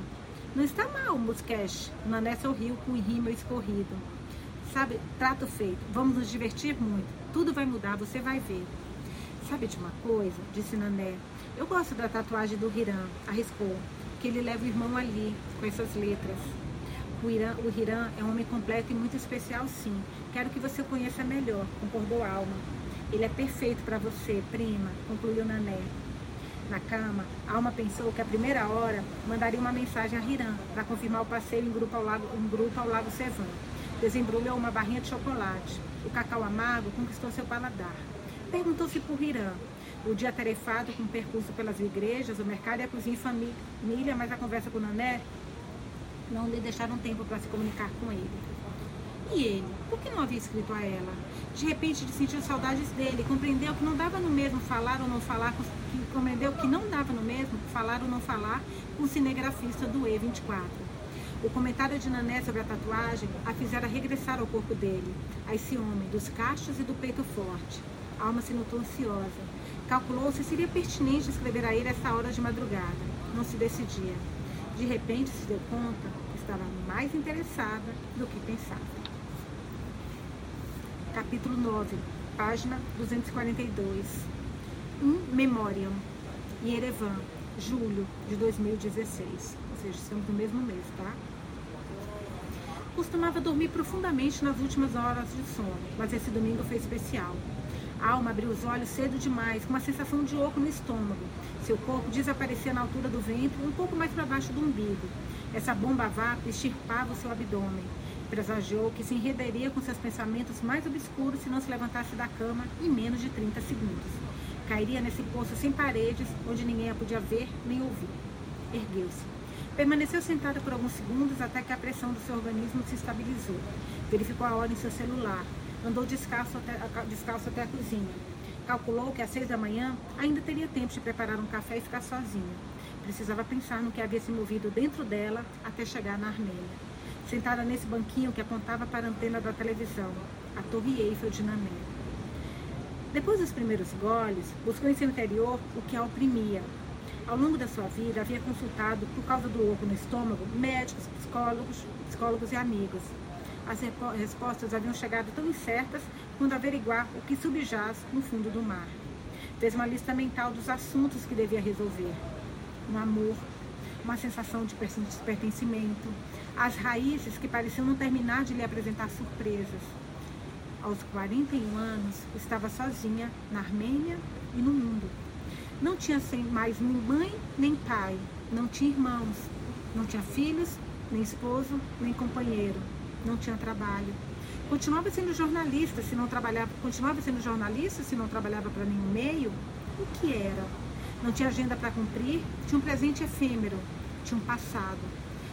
Não está mal, Musquesh. Nané sorriu com o rímel escorrido. Sabe, trato feito. Vamos nos divertir muito. Tudo vai mudar, você vai ver. Sabe de uma coisa? Disse Nané. Eu gosto da tatuagem do Hiram, arriscou. Que ele leva o irmão ali, com essas letras. O Hiram, o Hiram é um homem completo e muito especial, sim. Quero que você o conheça melhor, concordou Alma. Ele é perfeito para você, prima, concluiu Nané. Na cama, Alma pensou que a primeira hora mandaria uma mensagem a Hiram para confirmar o passeio em grupo ao lago, um grupo ao lago Sevan. Desembrulhou uma barrinha de chocolate. O cacau amargo conquistou seu paladar. Perguntou-se por Hiram. O dia tarefado com o percurso pelas igrejas, o mercado e a cozinha em família, mas a conversa com Nané não lhe deixaram tempo para se comunicar com ele. E ele? Por que não havia escrito a ela? De repente, sentiu saudades dele, compreendeu que não dava no mesmo falar ou não falar, compreendeu que não dava no mesmo falar ou não falar com o cinegrafista do E24. O comentário de Nané sobre a tatuagem a fizera regressar ao corpo dele, a esse homem dos cachos e do peito forte. A alma se notou ansiosa. Calculou se seria pertinente escrever a ele essa hora de madrugada. Não se decidia. De repente se deu conta que estava mais interessada do que pensava capítulo 9, página 242. In Memoriam, Yerevan, julho de 2016. Ou seja, estamos no mesmo mês, tá? Costumava dormir profundamente nas últimas horas de sono, mas esse domingo foi especial. A alma abriu os olhos cedo demais, com uma sensação de oco no estômago. Seu corpo desaparecia na altura do ventre, um pouco mais para baixo do umbigo. Essa bomba vácuo extirpava o seu abdômen. Presagiou que se enredaria com seus pensamentos mais obscuros se não se levantasse da cama em menos de 30 segundos. Cairia nesse poço sem paredes, onde ninguém a podia ver nem ouvir. Ergueu-se. Permaneceu sentada por alguns segundos até que a pressão do seu organismo se estabilizou. Verificou a hora em seu celular. Andou descalço até, descalço até a cozinha. Calculou que às seis da manhã ainda teria tempo de preparar um café e ficar sozinha. Precisava pensar no que havia se movido dentro dela até chegar na Armênia sentada nesse banquinho que apontava para a antena da televisão, a Torre Eiffel de Namé. Depois dos primeiros goles, buscou em seu interior o que a oprimia. Ao longo da sua vida, havia consultado, por causa do oco no estômago, médicos, psicólogos, psicólogos e amigos. As respostas haviam chegado tão incertas quando averiguar o que subjaz no fundo do mar. Fez uma lista mental dos assuntos que devia resolver. Um amor, uma sensação de pertencimento, as raízes que pareciam não terminar de lhe apresentar surpresas. Aos 41 anos, estava sozinha na Armênia e no mundo. Não tinha mais nem mãe nem pai, não tinha irmãos, não tinha filhos, nem esposo, nem companheiro, não tinha trabalho. Continuava sendo jornalista se não trabalhava, continuava sendo jornalista se não trabalhava para nenhum meio. O que era? Não tinha agenda para cumprir, tinha um presente efêmero, tinha um passado.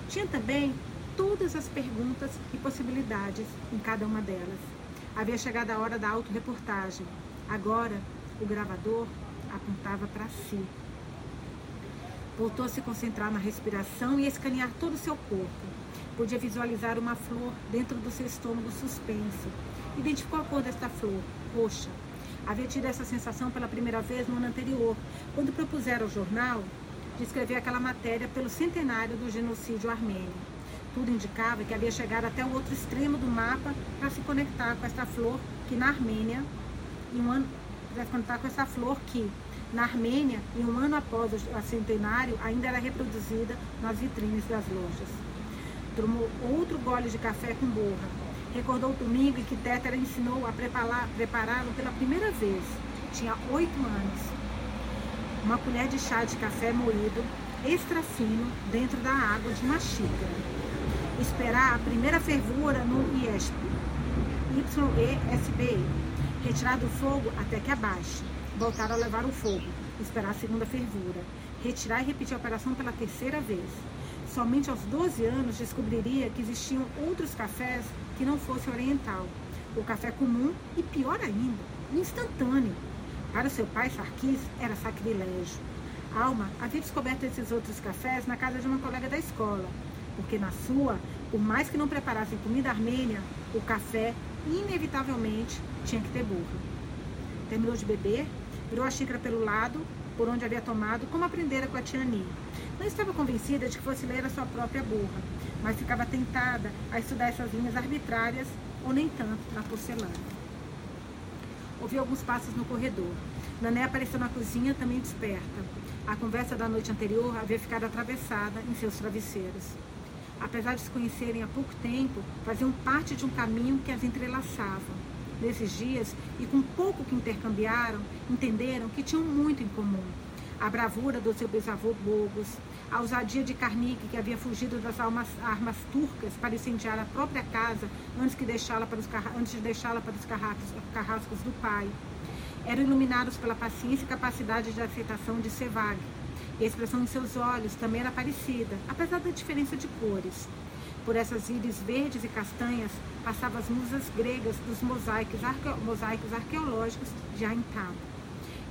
Tinha também todas as perguntas e possibilidades em cada uma delas. Havia chegado a hora da autorreportagem. Agora, o gravador apontava para si. Voltou a se concentrar na respiração e a escanear todo o seu corpo. Podia visualizar uma flor dentro do seu estômago suspenso. Identificou a cor desta flor, roxa. Havia tido essa sensação pela primeira vez no ano anterior, quando propuseram ao jornal de escrever aquela matéria pelo centenário do genocídio armênio. Tudo indicava que havia chegado até o outro extremo do mapa para se conectar com essa flor que na Armênia, em um ano, para se conectar com essa flor que na Armênia, em um ano após o centenário, ainda era reproduzida nas vitrines das lojas. Tomou outro gole de café com borra. Recordou o domingo em que Tétera ensinou a prepará-lo pela primeira vez. Tinha oito anos. uma colher de chá de café moído, extra fino, dentro da água de uma xícara. Esperar a primeira fervura no IESP. Retirar do fogo até que abaixe. Voltar a levar o fogo. Esperar a segunda fervura. Retirar e repetir a operação pela terceira vez. Somente aos 12 anos descobriria que existiam outros cafés que não fosse oriental. O café comum e, pior ainda, o instantâneo. Para seu pai, Sarkis, era sacrilégio. Alma havia descoberto esses outros cafés na casa de uma colega da escola, porque na sua, por mais que não preparassem comida armênia, o café inevitavelmente tinha que ter burro. Terminou de beber, virou a xícara pelo lado, por onde havia tomado, como aprendera com a tia Ni. Não estava convencida de que fosse ler a sua própria burra, mas ficava tentada a estudar essas linhas arbitrárias, ou nem tanto, na porcelana. Ouviu alguns passos no corredor. Nané apareceu na cozinha, também desperta. A conversa da noite anterior havia ficado atravessada em seus travesseiros apesar de se conhecerem há pouco tempo, faziam parte de um caminho que as entrelaçava. Nesses dias, e com pouco que intercambiaram, entenderam que tinham muito em comum. A bravura do seu bisavô Bogos, a ousadia de Carnique, que havia fugido das armas, armas turcas para incendiar a própria casa antes, que deixá-la para os, antes de deixá-la para os carrascos, carrascos do pai. Eram iluminados pela paciência e capacidade de aceitação de Sevag, e a expressão em seus olhos também era parecida, apesar da diferença de cores. Por essas íris verdes e castanhas passavam as musas gregas dos mosaicos, mosaicos arqueológicos de Aintab.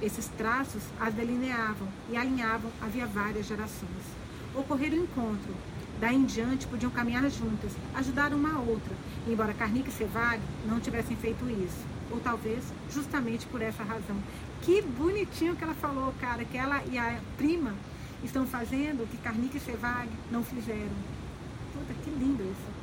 Esses traços as delineavam e alinhavam havia várias gerações. Ocorreram o encontro. Daí em diante podiam caminhar juntas, ajudar uma a outra, embora Carnique e Sevag não tivessem feito isso. Ou talvez justamente por essa razão. Que bonitinho que ela falou, cara, que ela e a prima estão fazendo o que Carnique e Sevag não fizeram. Puta, que lindo isso.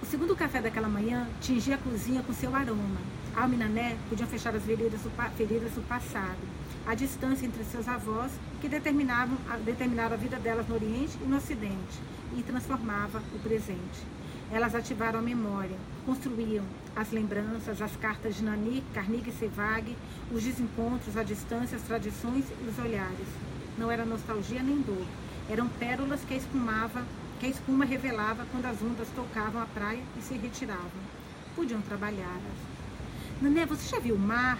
O segundo café daquela manhã tingia a cozinha com seu aroma. Alma e Nané podiam fechar as feridas do, feridas do passado. A distância entre seus avós que determinavam, determinaram a vida delas no Oriente e no Ocidente e transformava o presente. Elas ativaram a memória, construíam as lembranças, as cartas de Nani, Carnegie e Sevag, os desencontros, a distância, as tradições e os olhares. Não era nostalgia nem dor, eram pérolas que a, espumava, que a espuma revelava quando as ondas tocavam a praia e se retiravam. Podiam trabalhar. Nané, você já viu o mar?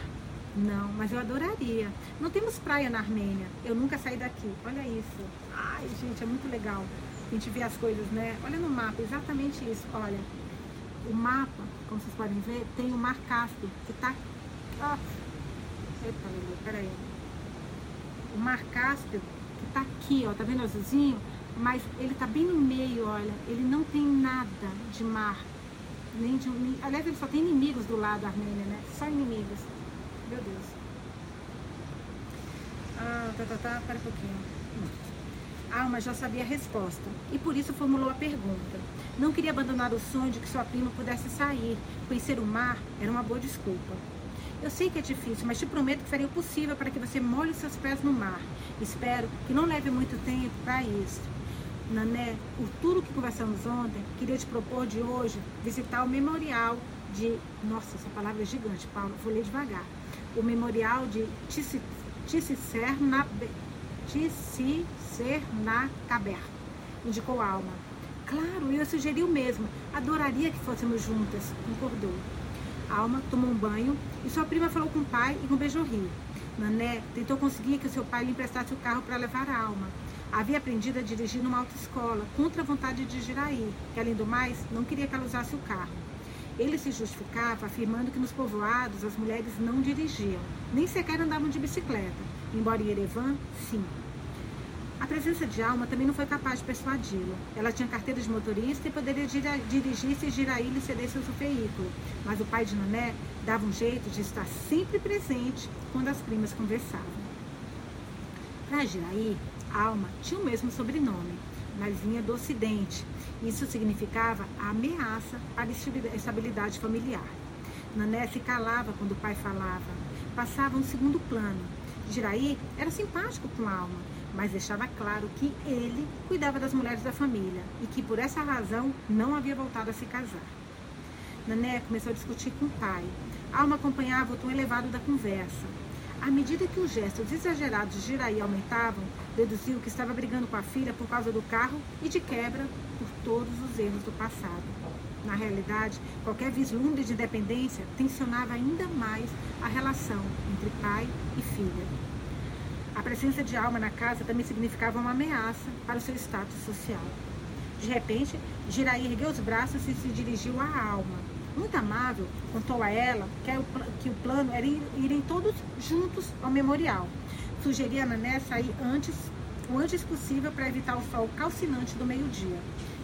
Não, mas eu adoraria. Não temos praia na Armênia. Eu nunca saí daqui. Olha isso. Ai, gente, é muito legal a gente vê as coisas, né? Olha no mapa, exatamente isso. Olha, o mapa, como vocês podem ver, tem o Mar Cáspio, que. Ah, eita, peraí. O Mar Cáspio, que aqui, ó, tá vendo azulzinho? Mas ele está bem no meio, olha. Ele não tem nada de mar. Nem de... Aliás, ele só tem inimigos do lado da Armênia, né? Só inimigos. Meu Deus. Ah, tá, tá, tá, para um pouquinho. Alma já sabia a resposta e por isso formulou a pergunta. Não queria abandonar o sonho de que sua prima pudesse sair, conhecer o mar era uma boa desculpa. Eu sei que é difícil, mas te prometo que farei o possível para que você molhe seus pés no mar. Espero que não leve muito tempo para isso. Nané, por tudo que conversamos ontem, queria te propor de hoje visitar o memorial de. Nossa, essa palavra é gigante, Paulo, vou ler devagar. O memorial de Tissicernabe. Tissi ser na indicou a Alma. Claro, eu sugeri o mesmo. Adoraria que fôssemos juntas, concordou. Alma tomou um banho e sua prima falou com o pai e com o Beijorri. Nané tentou conseguir que seu pai lhe emprestasse o carro para levar a Alma. Havia aprendido a dirigir numa autoescola, contra a vontade de Giraí, que além do mais não queria que ela usasse o carro. Ele se justificava afirmando que nos povoados as mulheres não dirigiam, nem sequer andavam de bicicleta, embora em Erevan, sim. A presença de Alma também não foi capaz de persuadi-lo. Ela tinha carteira de motorista e poderia dirigir se Giraí lhe cedesse o seu veículo, mas o pai de Nané dava um jeito de estar sempre presente quando as primas conversavam. Para Giraí, Alma tinha o mesmo sobrenome, mas vinha do Ocidente. Isso significava a ameaça para a estabilidade familiar. Nané se calava quando o pai falava, passava um segundo plano. Giraí era simpático com Alma, mas deixava claro que ele cuidava das mulheres da família e que por essa razão não havia voltado a se casar. Nané começou a discutir com o pai. Alma acompanhava o tom elevado da conversa. À medida que os gestos exagerados de Jiraí aumentavam, deduziu que estava brigando com a filha por causa do carro e, de quebra, por todos os erros do passado. Na realidade, qualquer vislumbre de independência tensionava ainda mais a relação entre pai e filha. A presença de Alma na casa também significava uma ameaça para o seu status social. De repente, Jiraí ergueu os braços e se dirigiu à Alma. Muito amável, contou a ela que, o, plano era ir, irem todos juntos ao memorial. Sugeria a Nané sair antes, o antes possível para evitar o sol calcinante do meio-dia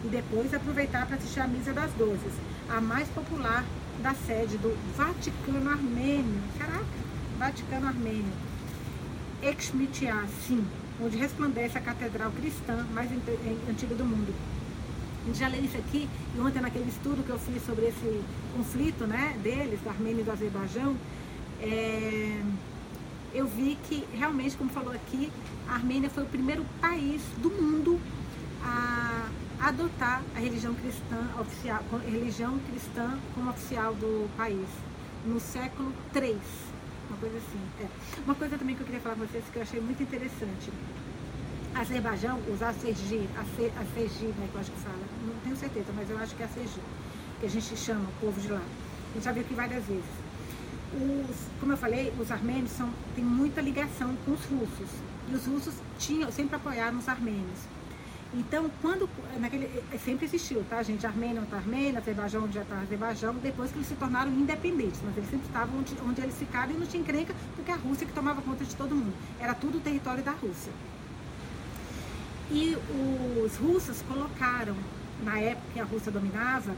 e depois aproveitar para assistir a Missa das Dozes, a mais popular da sede do Vaticano Armênio. Caraca, Vaticano Armênio. Exmitiá, sim, onde resplandece a catedral cristã mais antiga do mundo. A gente já leu isso aqui, e ontem naquele estudo que eu fiz sobre esse conflito né, deles, da Armênia e do Azerbaijão, é, eu vi que realmente, como falou aqui, a Armênia foi o primeiro país do mundo a adotar a religião cristã oficial, religião cristã como oficial do país no século III. Uma coisa assim. É. Uma coisa também que eu queria falar com vocês que eu achei muito interessante. Azerbaijão, os Acergi, Acergi, né, que eu acho que fala, não tenho certeza, mas eu acho que é Acergi, que a gente chama o povo de lá. A gente já viu aqui várias vezes. Os, como eu falei, os armênios são, têm muita ligação com os russos. E os russos tinham, sempre apoiaram os armênios. Então, quando. Naquele, é, sempre existiu, tá, gente? Armênia está Armênia, Azerbaijão já está Azerbaijão, depois que eles se tornaram independentes. Mas eles sempre estavam onde, onde eles ficaram e não tinha encrenca, porque a Rússia que tomava conta de todo mundo. Era tudo território da Rússia. E os russos colocaram, na época que a Rússia dominava,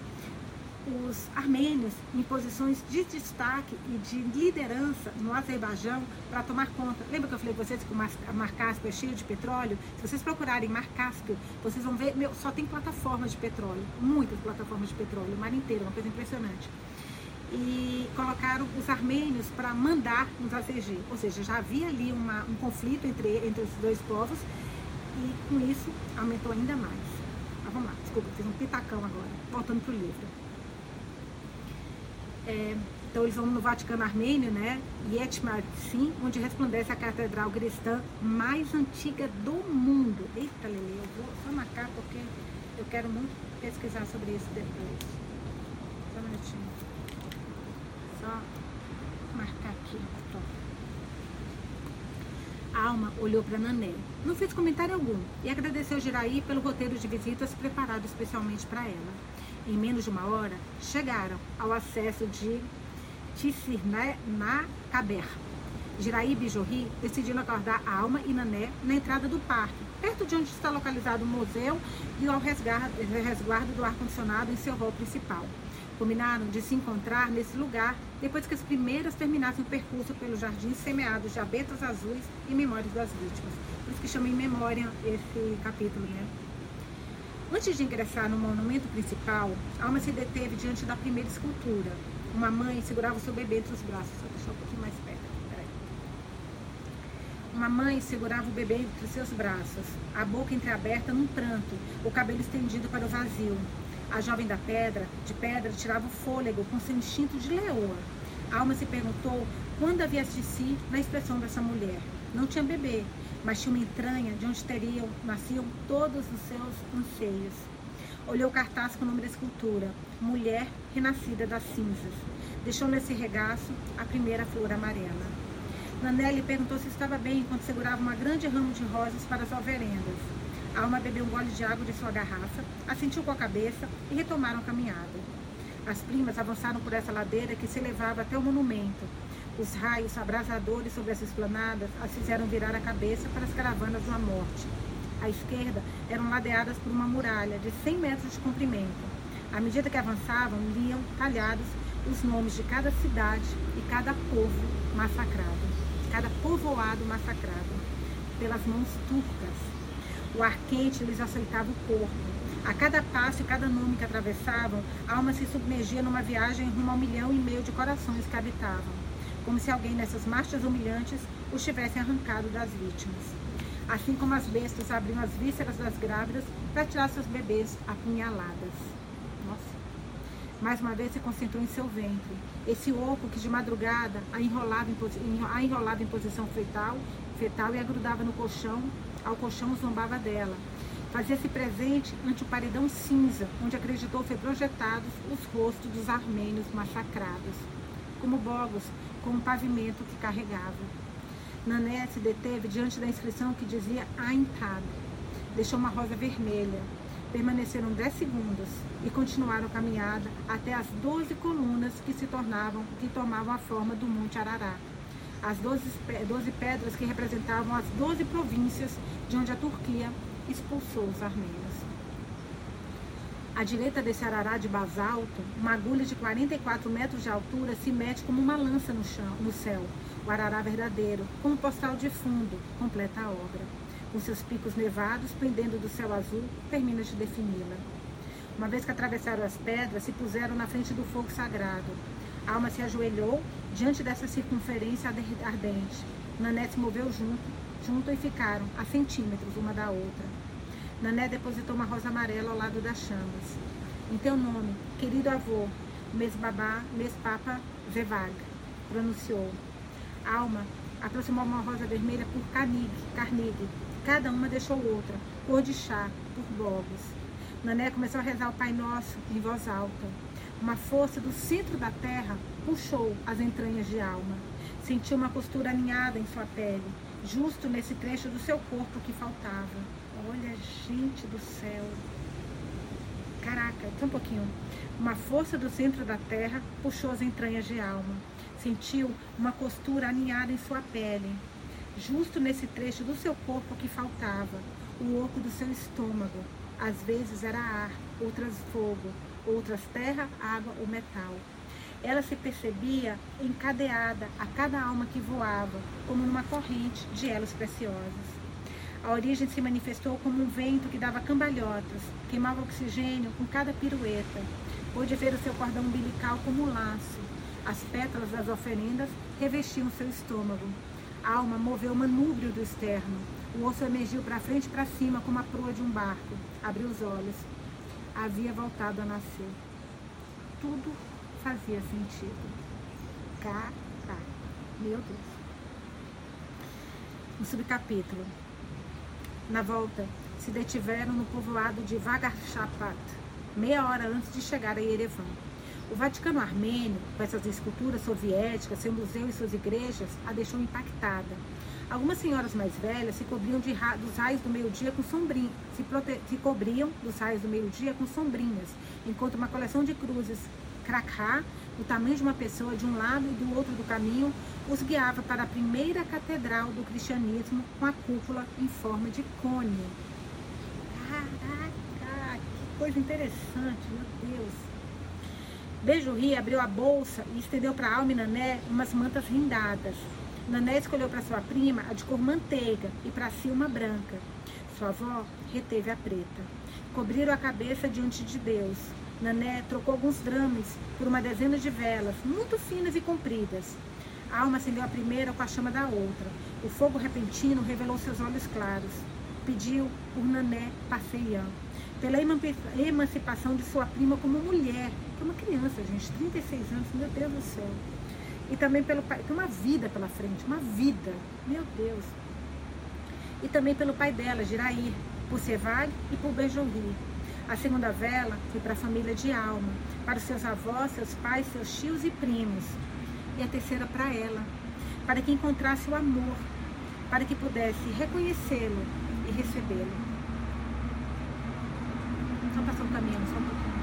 os armênios em posições de destaque e de liderança no Azerbaijão para tomar conta. Lembra que eu falei para vocês que o Mar Cáspio é cheio de petróleo? Se vocês procurarem Mar Cáspio, vocês vão ver, meu, só tem plataformas de petróleo, muitas plataformas de petróleo, o mar inteiro, uma coisa impressionante. E colocaram os armênios para mandar nos ACG, ou seja, já havia ali uma, um conflito entre, entre os dois povos e com isso aumentou ainda mais. Ah, vamos lá, desculpa, fiz um pitacão agora, voltando para o livro. É, então eles vão no Vaticano Armênio, né? Yetmar onde resplandece a catedral cristã mais antiga do mundo. Eita, Lele, eu vou só marcar porque eu quero muito pesquisar sobre isso depois. Só um minutinho. Só marcar aqui. A Alma olhou para Nané. Não fez comentário algum e agradeceu Jiraí pelo roteiro de visitas preparado especialmente para ela. Em menos de uma hora, chegaram ao acesso de Tissirna Caber. Jiraí e Bijorri decidiram acordar a Alma e Nané na entrada do parque, perto de onde está localizado o museu e o resguardo do ar-condicionado em seu hall principal. Combinaram de se encontrar nesse lugar depois que as primeiras terminassem o percurso pelos jardins semeados de abetas azuis e memórias das vítimas. Por isso que chama em memória esse capítulo, né? Antes de ingressar no monumento principal, Alma se deteve diante da primeira escultura. Uma mãe segurava o seu bebê entre os braços. Vou deixar um pouquinho mais perto. Peraí. Uma mãe segurava o bebê entre seus braços, a boca entreaberta num pranto, o cabelo estendido para o vazio. A jovem da pedra, de pedra, tirava o fôlego com seu instinto de leoa. Alma se perguntou quando havia de si na expressão dessa mulher. Não tinha bebê, mas tinha uma entranha de onde teriam, nasciam todos os seus anseios. Olhou o cartaz com o nome da escultura, Mulher Renascida das Cinzas. Deixou nesse regaço a primeira flor amarela. Nanelli perguntou se estava bem enquanto segurava uma grande ramo de rosas para as alverendas. A alma bebeu um gole de água de sua garrafa, assentiu com a cabeça e retomaram a caminhada. As primas avançaram por essa ladeira que se elevava até o monumento. Os raios abrasadores sobre as esplanadas as fizeram virar a cabeça para as caravanas da morte. À esquerda eram ladeadas por uma muralha de 100 metros de comprimento. À medida que avançavam, liam talhados os nomes de cada cidade e cada povo massacrado, cada povoado massacrado pelas mãos turcas o ar quente lhes aceitava o corpo. A cada passo e cada nome que atravessavam, a alma se submergia numa viagem rumo ao milhão e meio de corações que habitavam, como se alguém nessas marchas humilhantes os tivesse arrancado das vítimas. Assim como as bestas abriam as vísceras das grávidas para tirar seus bebês apunhaladas. Nossa. Mais uma vez se concentrou em seu ventre. Esse oco que de madrugada a enrolava em, a enrolava em posição fetal, fetal e agrudava no colchão, ao colchão zombava dela. Fazia-se presente ante o paredão cinza, onde acreditou ser projetados os rostos dos armênios massacrados, como bogos com um pavimento que carregava. Nané se deteve diante da inscrição que dizia Aintab. Deixou uma rosa vermelha. Permaneceram dez segundos e continuaram a caminhada até as doze colunas que se tornavam, que tomavam a forma do Monte Arará. As doze pedras que representavam as doze províncias de onde a Turquia expulsou os armênios. À direita desse arará de basalto, uma agulha de 44 metros de altura se mete como uma lança no, chão, no céu. O arará verdadeiro, como postal de fundo, completa a obra. Com seus picos nevados pendendo do céu azul, termina de defini-la. Uma vez que atravessaram as pedras, se puseram na frente do fogo sagrado. A alma se ajoelhou diante dessa circunferência ardente. Nanete se moveu junto, junto e ficaram a centímetros uma da outra. Nané depositou uma rosa amarela ao lado das chamas. Em teu nome, querido avô, Mesbabá, Mespapa Zevag, pronunciou. Alma aproximou uma rosa vermelha por Carnig, Carnig. Cada uma deixou outra, cor de chá, por bogos. Nané começou a rezar o Pai Nosso em voz alta. Uma força do centro da terra puxou as entranhas de alma. Sentiu uma costura aninhada em sua pele, justo nesse trecho do seu corpo que faltava. Olha, gente do céu. Caraca, só um pouquinho. Uma força do centro da terra puxou as entranhas de alma. Sentiu uma costura aninhada em sua pele. Justo nesse trecho do seu corpo que faltava. O oco do seu estômago. Às vezes era ar, outras fogo, outras terra, água ou metal. Ela se percebia encadeada a cada alma que voava, como numa corrente de elos preciosos. A origem se manifestou como um vento que dava cambalhotas, queimava oxigênio com cada pirueta. Pôde ver o seu cordão umbilical como um laço. As pétalas das oferendas revestiam seu estômago. A alma moveu o manúbrio do externo. O osso emergiu para frente e para cima como a proa de um barco. Abriu os olhos. Havia voltado a nascer. Tudo fazia sentido. Caraca. Meu Deus. Um subcapítulo. Na volta, se detiveram no povoado de Vagarchapat, meia hora antes de chegar a Yerevan. O Vaticano Armênio, com essas esculturas soviéticas, seu museu e suas igrejas, a deixou impactada. Algumas senhoras mais velhas se cobriam ra dos raios do meio-dia com sombrinhas, se, se, cobriam dos raios do meio-dia com sombrinhas, enquanto uma coleção de cruzes Krakha, o tamanho de uma pessoa de um lado e do outro do caminho, os guiava para a primeira catedral do cristianismo com a cúpula em forma de cone. Caraca, que coisa interessante, meu Deus. Beijo-ri abriu a bolsa e estendeu para Alma e Nané umas mantas rendadas. Nané escolheu para sua prima a de cor manteiga e para si uma branca. Sua avó reteve a preta. Cobriram a cabeça diante de Deus. Nané trocou alguns drames por uma dezena de velas, muito finas e compridas. A alma acendeu a primeira com a chama da outra. O fogo repentino revelou seus olhos claros. Pediu por Nané Passeian, pela emancipação de sua prima como mulher, que é uma criança, gente, 36 anos, meu Deus do céu. E também pelo pai, tem uma vida pela frente, uma vida, meu Deus. E também pelo pai dela, Girair, por Sevag e por Benjorri. A segunda vela foi para a família de alma, para os seus avós, seus pais, seus tios e primos e a terceira para ela, para que encontrasse o amor, para que pudesse reconhecê-lo e recebê-lo. Só passar um caminho, só um pouquinho.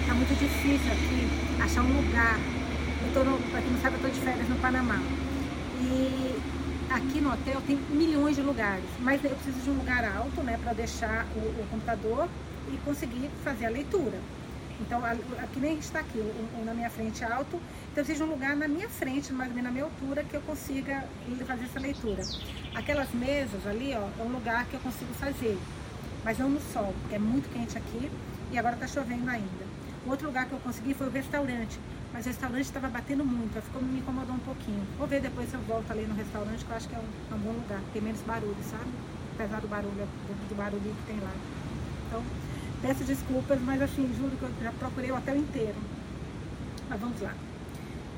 Está muito difícil aqui achar um lugar. Para quem não sabe, eu estou de férias no Panamá. E aqui no hotel tem milhões de lugares, mas eu preciso de um lugar alto, né, para deixar o, o computador e conseguir fazer a leitura. Então, aqui nem está aqui, um, na minha frente alto, então seja um lugar na minha frente, mais ou menos na minha altura, que eu consiga fazer essa leitura. Aquelas mesas ali, ó, é um lugar que eu consigo fazer, mas não no sol, porque é muito quente aqui e agora está chovendo ainda. O outro lugar que eu consegui foi o restaurante, mas o restaurante estava batendo muito, ficou me incomodou um pouquinho. Vou ver depois se eu volto ali no restaurante, que eu acho que é um, é um bom lugar, tem menos barulho, sabe? apesar do barulho, do, do barulho que tem lá. Então, peço desculpas, mas assim, juro que eu já procurei o hotel inteiro. Mas vamos lá.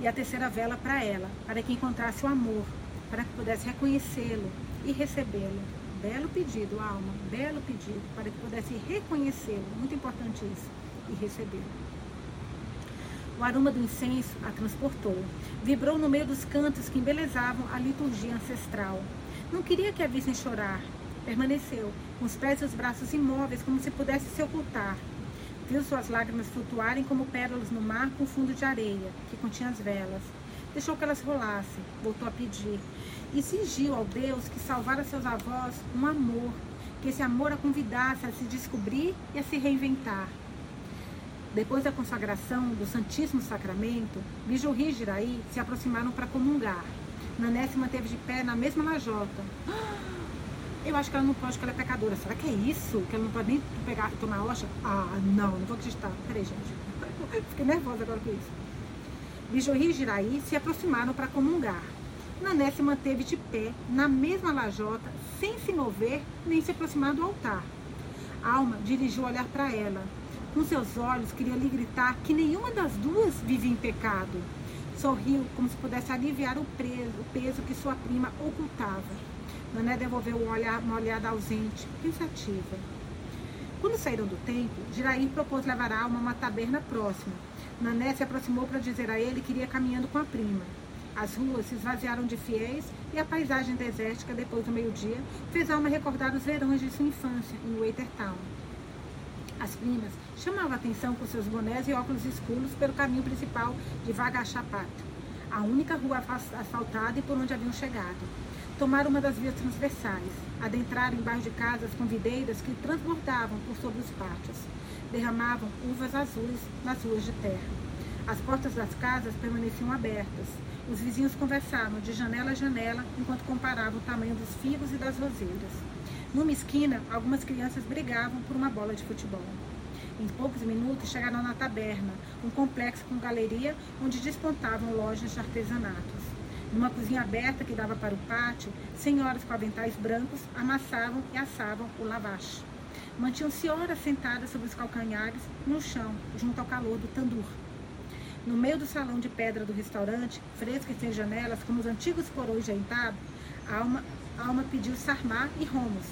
E a terceira vela para ela, para que encontrasse o amor, para que pudesse reconhecê-lo e recebê-lo. Belo pedido, alma, belo pedido, para que pudesse reconhecê-lo, muito importante isso, e recebê-lo. O aroma do incenso a transportou. Vibrou no meio dos cantos que embelezavam a liturgia ancestral. Não queria que a vissem chorar. Permaneceu, com os pés e os braços imóveis, como se pudesse se ocultar. Viu suas lágrimas flutuarem como pérolas no mar com fundo de areia, que continha as velas. Deixou que elas rolassem, voltou a pedir. Exigiu ao Deus que salvara seus avós um amor, que esse amor a convidasse a se descobrir e a se reinventar. Depois da consagração do Santíssimo Sacramento, Bijurri e Jiraí se aproximaram para comungar. Nané se manteve de pé na mesma lajota. Eu acho que ela não pode, que ela é pecadora. Será que é isso? Que ela não pode nem pegar, tomar hoxa? Ah, não, não vou acreditar. Peraí, gente. Fiquei nervosa agora com isso. Bijurri e Jiraí se aproximaram para comungar. Nané se manteve de pé na mesma lajota, sem se mover nem se aproximar do altar. Alma dirigiu o olhar para ela, com seus olhos, queria lhe gritar que nenhuma das duas vivia em pecado. Sorriu como se pudesse aliviar o, preso, o peso que sua prima ocultava. Nané devolveu olhar, uma olhada ausente, pensativa. Quando saíram do templo, Jiraí propôs levar a alma a uma taberna próxima. Nané se aproximou para dizer a ele que iria caminhando com a prima. As ruas se esvaziaram de fiéis e a paisagem desértica, depois do meio-dia, fez a alma recordar os verões de sua infância em Waitertown. As primas chamavam a atenção com seus bonés e óculos escuros pelo caminho principal de Vagachapato, a única rua asfaltada e por onde haviam chegado. Tomaram uma das vias transversais, adentraram embaixo de casas com videiras que transbordavam por sobre os pátios, derramavam uvas azuis nas ruas de terra. As portas das casas permaneciam abertas. Os vizinhos conversavam de janela a janela enquanto comparavam o tamanho dos figos e das roseiras. Numa esquina, algumas crianças brigavam por uma bola de futebol. Em poucos minutos chegaram na taberna, um complexo com galeria onde despontavam lojas de artesanatos. Numa cozinha aberta que dava para o pátio, senhoras com aventais brancos amassavam e assavam o lavache. Mantinham-se horas sentadas sobre os calcanhares, no chão, junto ao calor do tandur. No meio do salão de pedra do restaurante, fresco e sem janelas, como os antigos porões de Aintado, a alma, a alma pediu sarmar e romos.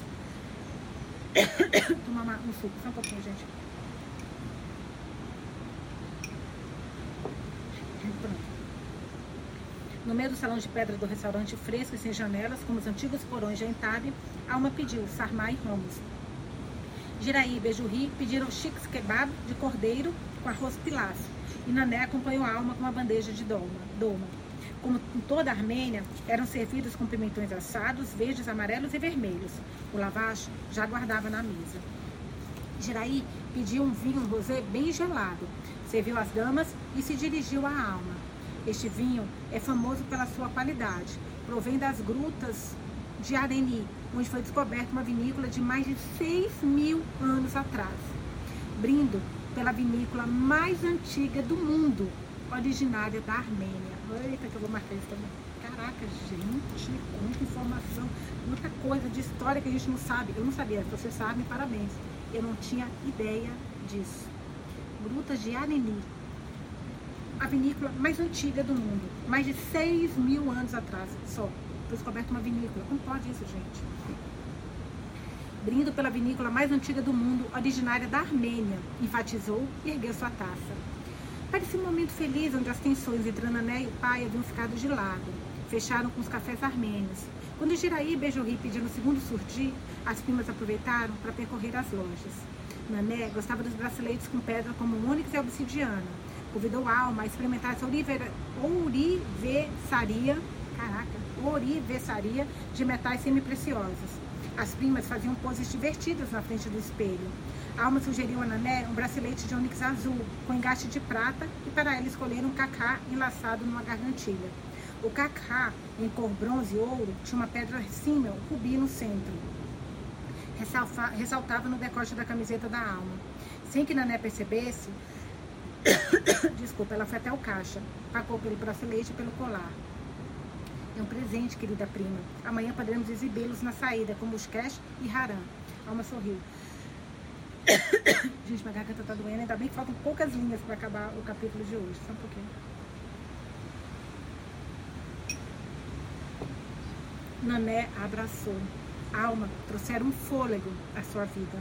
Tomar um suco, só um pouquinho, gente. No meio do salão de pedra do restaurante fresco e sem janelas, como os antigos porões de Entabe, Alma pediu sarmai e romos. Jiraí e Bejurri pediram chiques kebab de cordeiro com arroz pilaf. E Nané acompanhou a Alma com uma bandeja de doma. doma. Como em toda a Armênia, eram servidos com pimentões assados, verdes, amarelos e vermelhos. O lavache já aguardava na mesa. Jiraí pediu um vinho rosé bem gelado, serviu as damas e se dirigiu à alma. Este vinho é famoso pela sua qualidade. Provém das grutas de Areni, onde foi descoberta uma vinícola de mais de 6 mil anos atrás. Brindo pela vinícola mais antiga do mundo, originária da Armênia. Eita, que eu vou marcar isso também. Caraca, gente, muita informação, muita coisa de história que a gente não sabe. Eu não sabia, você sabe, parabéns. Eu não tinha ideia disso. Grutas de Areni, a vinícola mais antiga do mundo. Mais de 6 mil anos atrás só. Foi descoberta uma vinícola. Como pode isso, gente? Brindo pela vinícola mais antiga do mundo, originária da Armênia, enfatizou e ergueu sua taça. Parecia um momento feliz onde as tensões entre Anané e o pai haviam ficado de lado. Fecharam com os cafés armênios. Quando Jiraí e Bejorri pediram o segundo surdi, as primas aproveitaram para percorrer as lojas. Nané gostava dos braceletes com pedra como ônix e obsidiana convidou alma a experimentar essa ourivesaria, caraca, ourivesaria de metais semi-preciosos. As primas faziam poses divertidas na frente do espelho. Alma sugeriu a Nané um bracelete de ônix azul, com engaste de prata, e para ela escolher um cacá enlaçado numa gargantilha. O cacá, em cor bronze e ouro, tinha uma pedra símil, rubi no centro. ressaltava no decote da camiseta da alma. Sem que Nané percebesse, Desculpa, ela foi até o caixa. Pagou pelo bracelete e pelo colar. É um presente, querida prima. Amanhã poderemos exibi-los na saída, os Cash e Haran. Alma sorriu. Gente, minha garganta tá doendo. Ainda bem que faltam poucas linhas para acabar o capítulo de hoje. Só um pouquinho. Nané abraçou. Alma, trouxeram um fôlego à sua vida.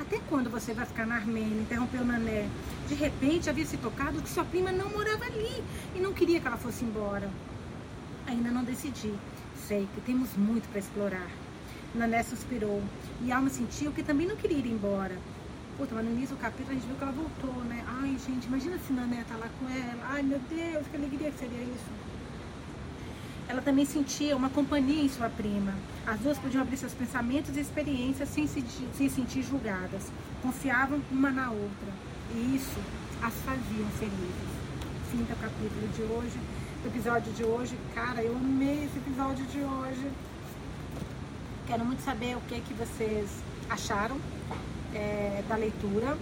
Até quando você vai ficar na Armênia? Interrompeu Nané. De repente havia se tocado que sua prima não morava ali e não queria que ela fosse embora. Ainda não decidi. Sei que temos muito para explorar. Nané suspirou e Alma sentiu que também não queria ir embora. Puta, mas no início do capítulo a gente viu que ela voltou, né? Ai, gente, imagina se Nané tá lá com ela. Ai, meu Deus, que alegria que seria isso ela também sentia uma companhia em sua prima. As duas podiam abrir seus pensamentos e experiências sem se, se sentir julgadas. Confiavam uma na outra. E isso as faziam felizes. Fim do capítulo de hoje, do episódio de hoje. Cara, eu amei esse episódio de hoje. Quero muito saber o que, que vocês acharam é, da leitura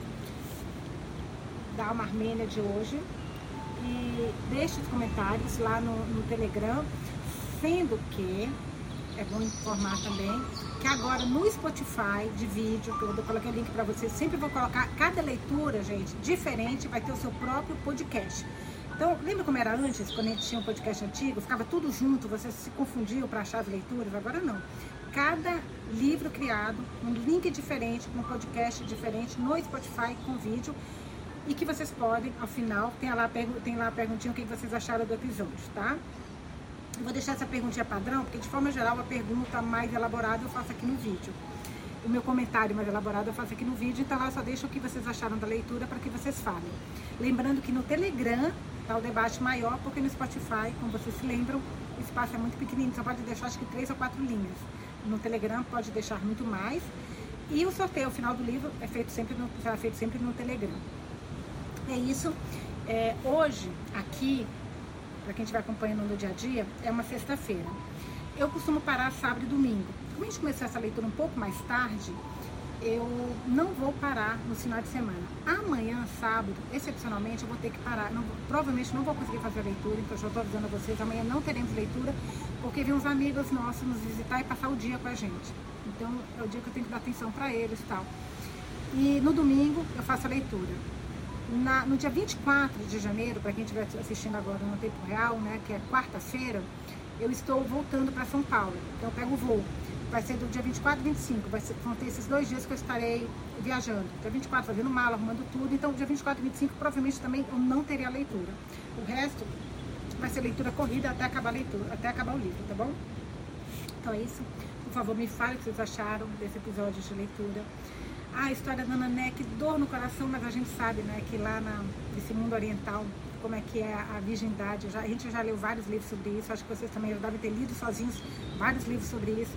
da Alma Armênia de hoje. E deixe os comentários lá no, no Telegram Sendo que, é bom informar também, que agora no Spotify de vídeo, que eu coloquei o link para vocês, sempre vou colocar cada leitura, gente, diferente, vai ter o seu próprio podcast. Então, lembra como era antes, quando a gente tinha um podcast antigo, ficava tudo junto, você se confundiam para achar as leituras? Agora não. Cada livro criado, um link diferente, um podcast diferente no Spotify com vídeo e que vocês podem, ao final, tem lá, tem lá a perguntinha o que vocês acharam do episódio, tá? Eu vou deixar essa perguntinha padrão, porque de forma geral a pergunta mais elaborada eu faço aqui no vídeo. O meu comentário mais elaborado eu faço aqui no vídeo, então lá só deixo o que vocês acharam da leitura para que vocês falem. Lembrando que no Telegram tá o debate maior, porque no Spotify, como vocês se lembram, o espaço é muito pequenininho, só pode deixar acho que três ou quatro linhas. No Telegram pode deixar muito mais. E o sorteio ao final do livro é feito sempre no, será feito sempre no Telegram. É isso. É, hoje, aqui, para quem estiver acompanhando no dia a dia, é uma sexta-feira. Eu costumo parar sábado e domingo. Como a gente começou essa leitura um pouco mais tarde, eu não vou parar no final de semana. Amanhã, sábado, excepcionalmente, eu vou ter que parar. Não, provavelmente não vou conseguir fazer a leitura, então já estou avisando a vocês, amanhã não teremos leitura, porque vem uns amigos nossos nos visitar e passar o dia com a gente. Então é o dia que eu tenho que dar atenção para eles e tal. E no domingo eu faço a leitura. Na, no dia 24 de janeiro, para quem estiver assistindo agora no tempo real, né, que é quarta-feira, eu estou voltando para São Paulo. Então eu pego o voo. Vai ser do dia 24 e 25. Vai ser, vão ter esses dois dias que eu estarei viajando. Dia 24 fazendo mala, arrumando tudo. Então, dia 24 e 25 provavelmente também eu não terei a leitura. O resto vai ser leitura corrida até acabar a leitura, até acabar o livro, tá bom? Então é isso. Por favor, me fale o que vocês acharam desse episódio de leitura. Ah, a história da Nané, que dor no coração, mas a gente sabe, né, que lá na, nesse mundo oriental, como é que é a, virgindade. Já, a gente já leu vários livros sobre isso, acho que vocês também já devem ter lido sozinhos vários livros sobre isso.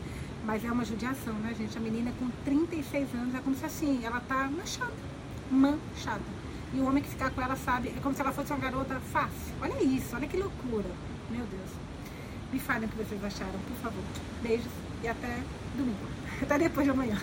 Mas é uma judiação, né, gente? A menina com 36 anos é como se assim, ela tá manchada, manchada. E o homem que ficar com ela sabe, é como se ela fosse uma garota fácil. Olha isso, olha que loucura. Meu Deus. Me falem o que vocês acharam, por favor. Beijos e até domingo. Até depois de amanhã.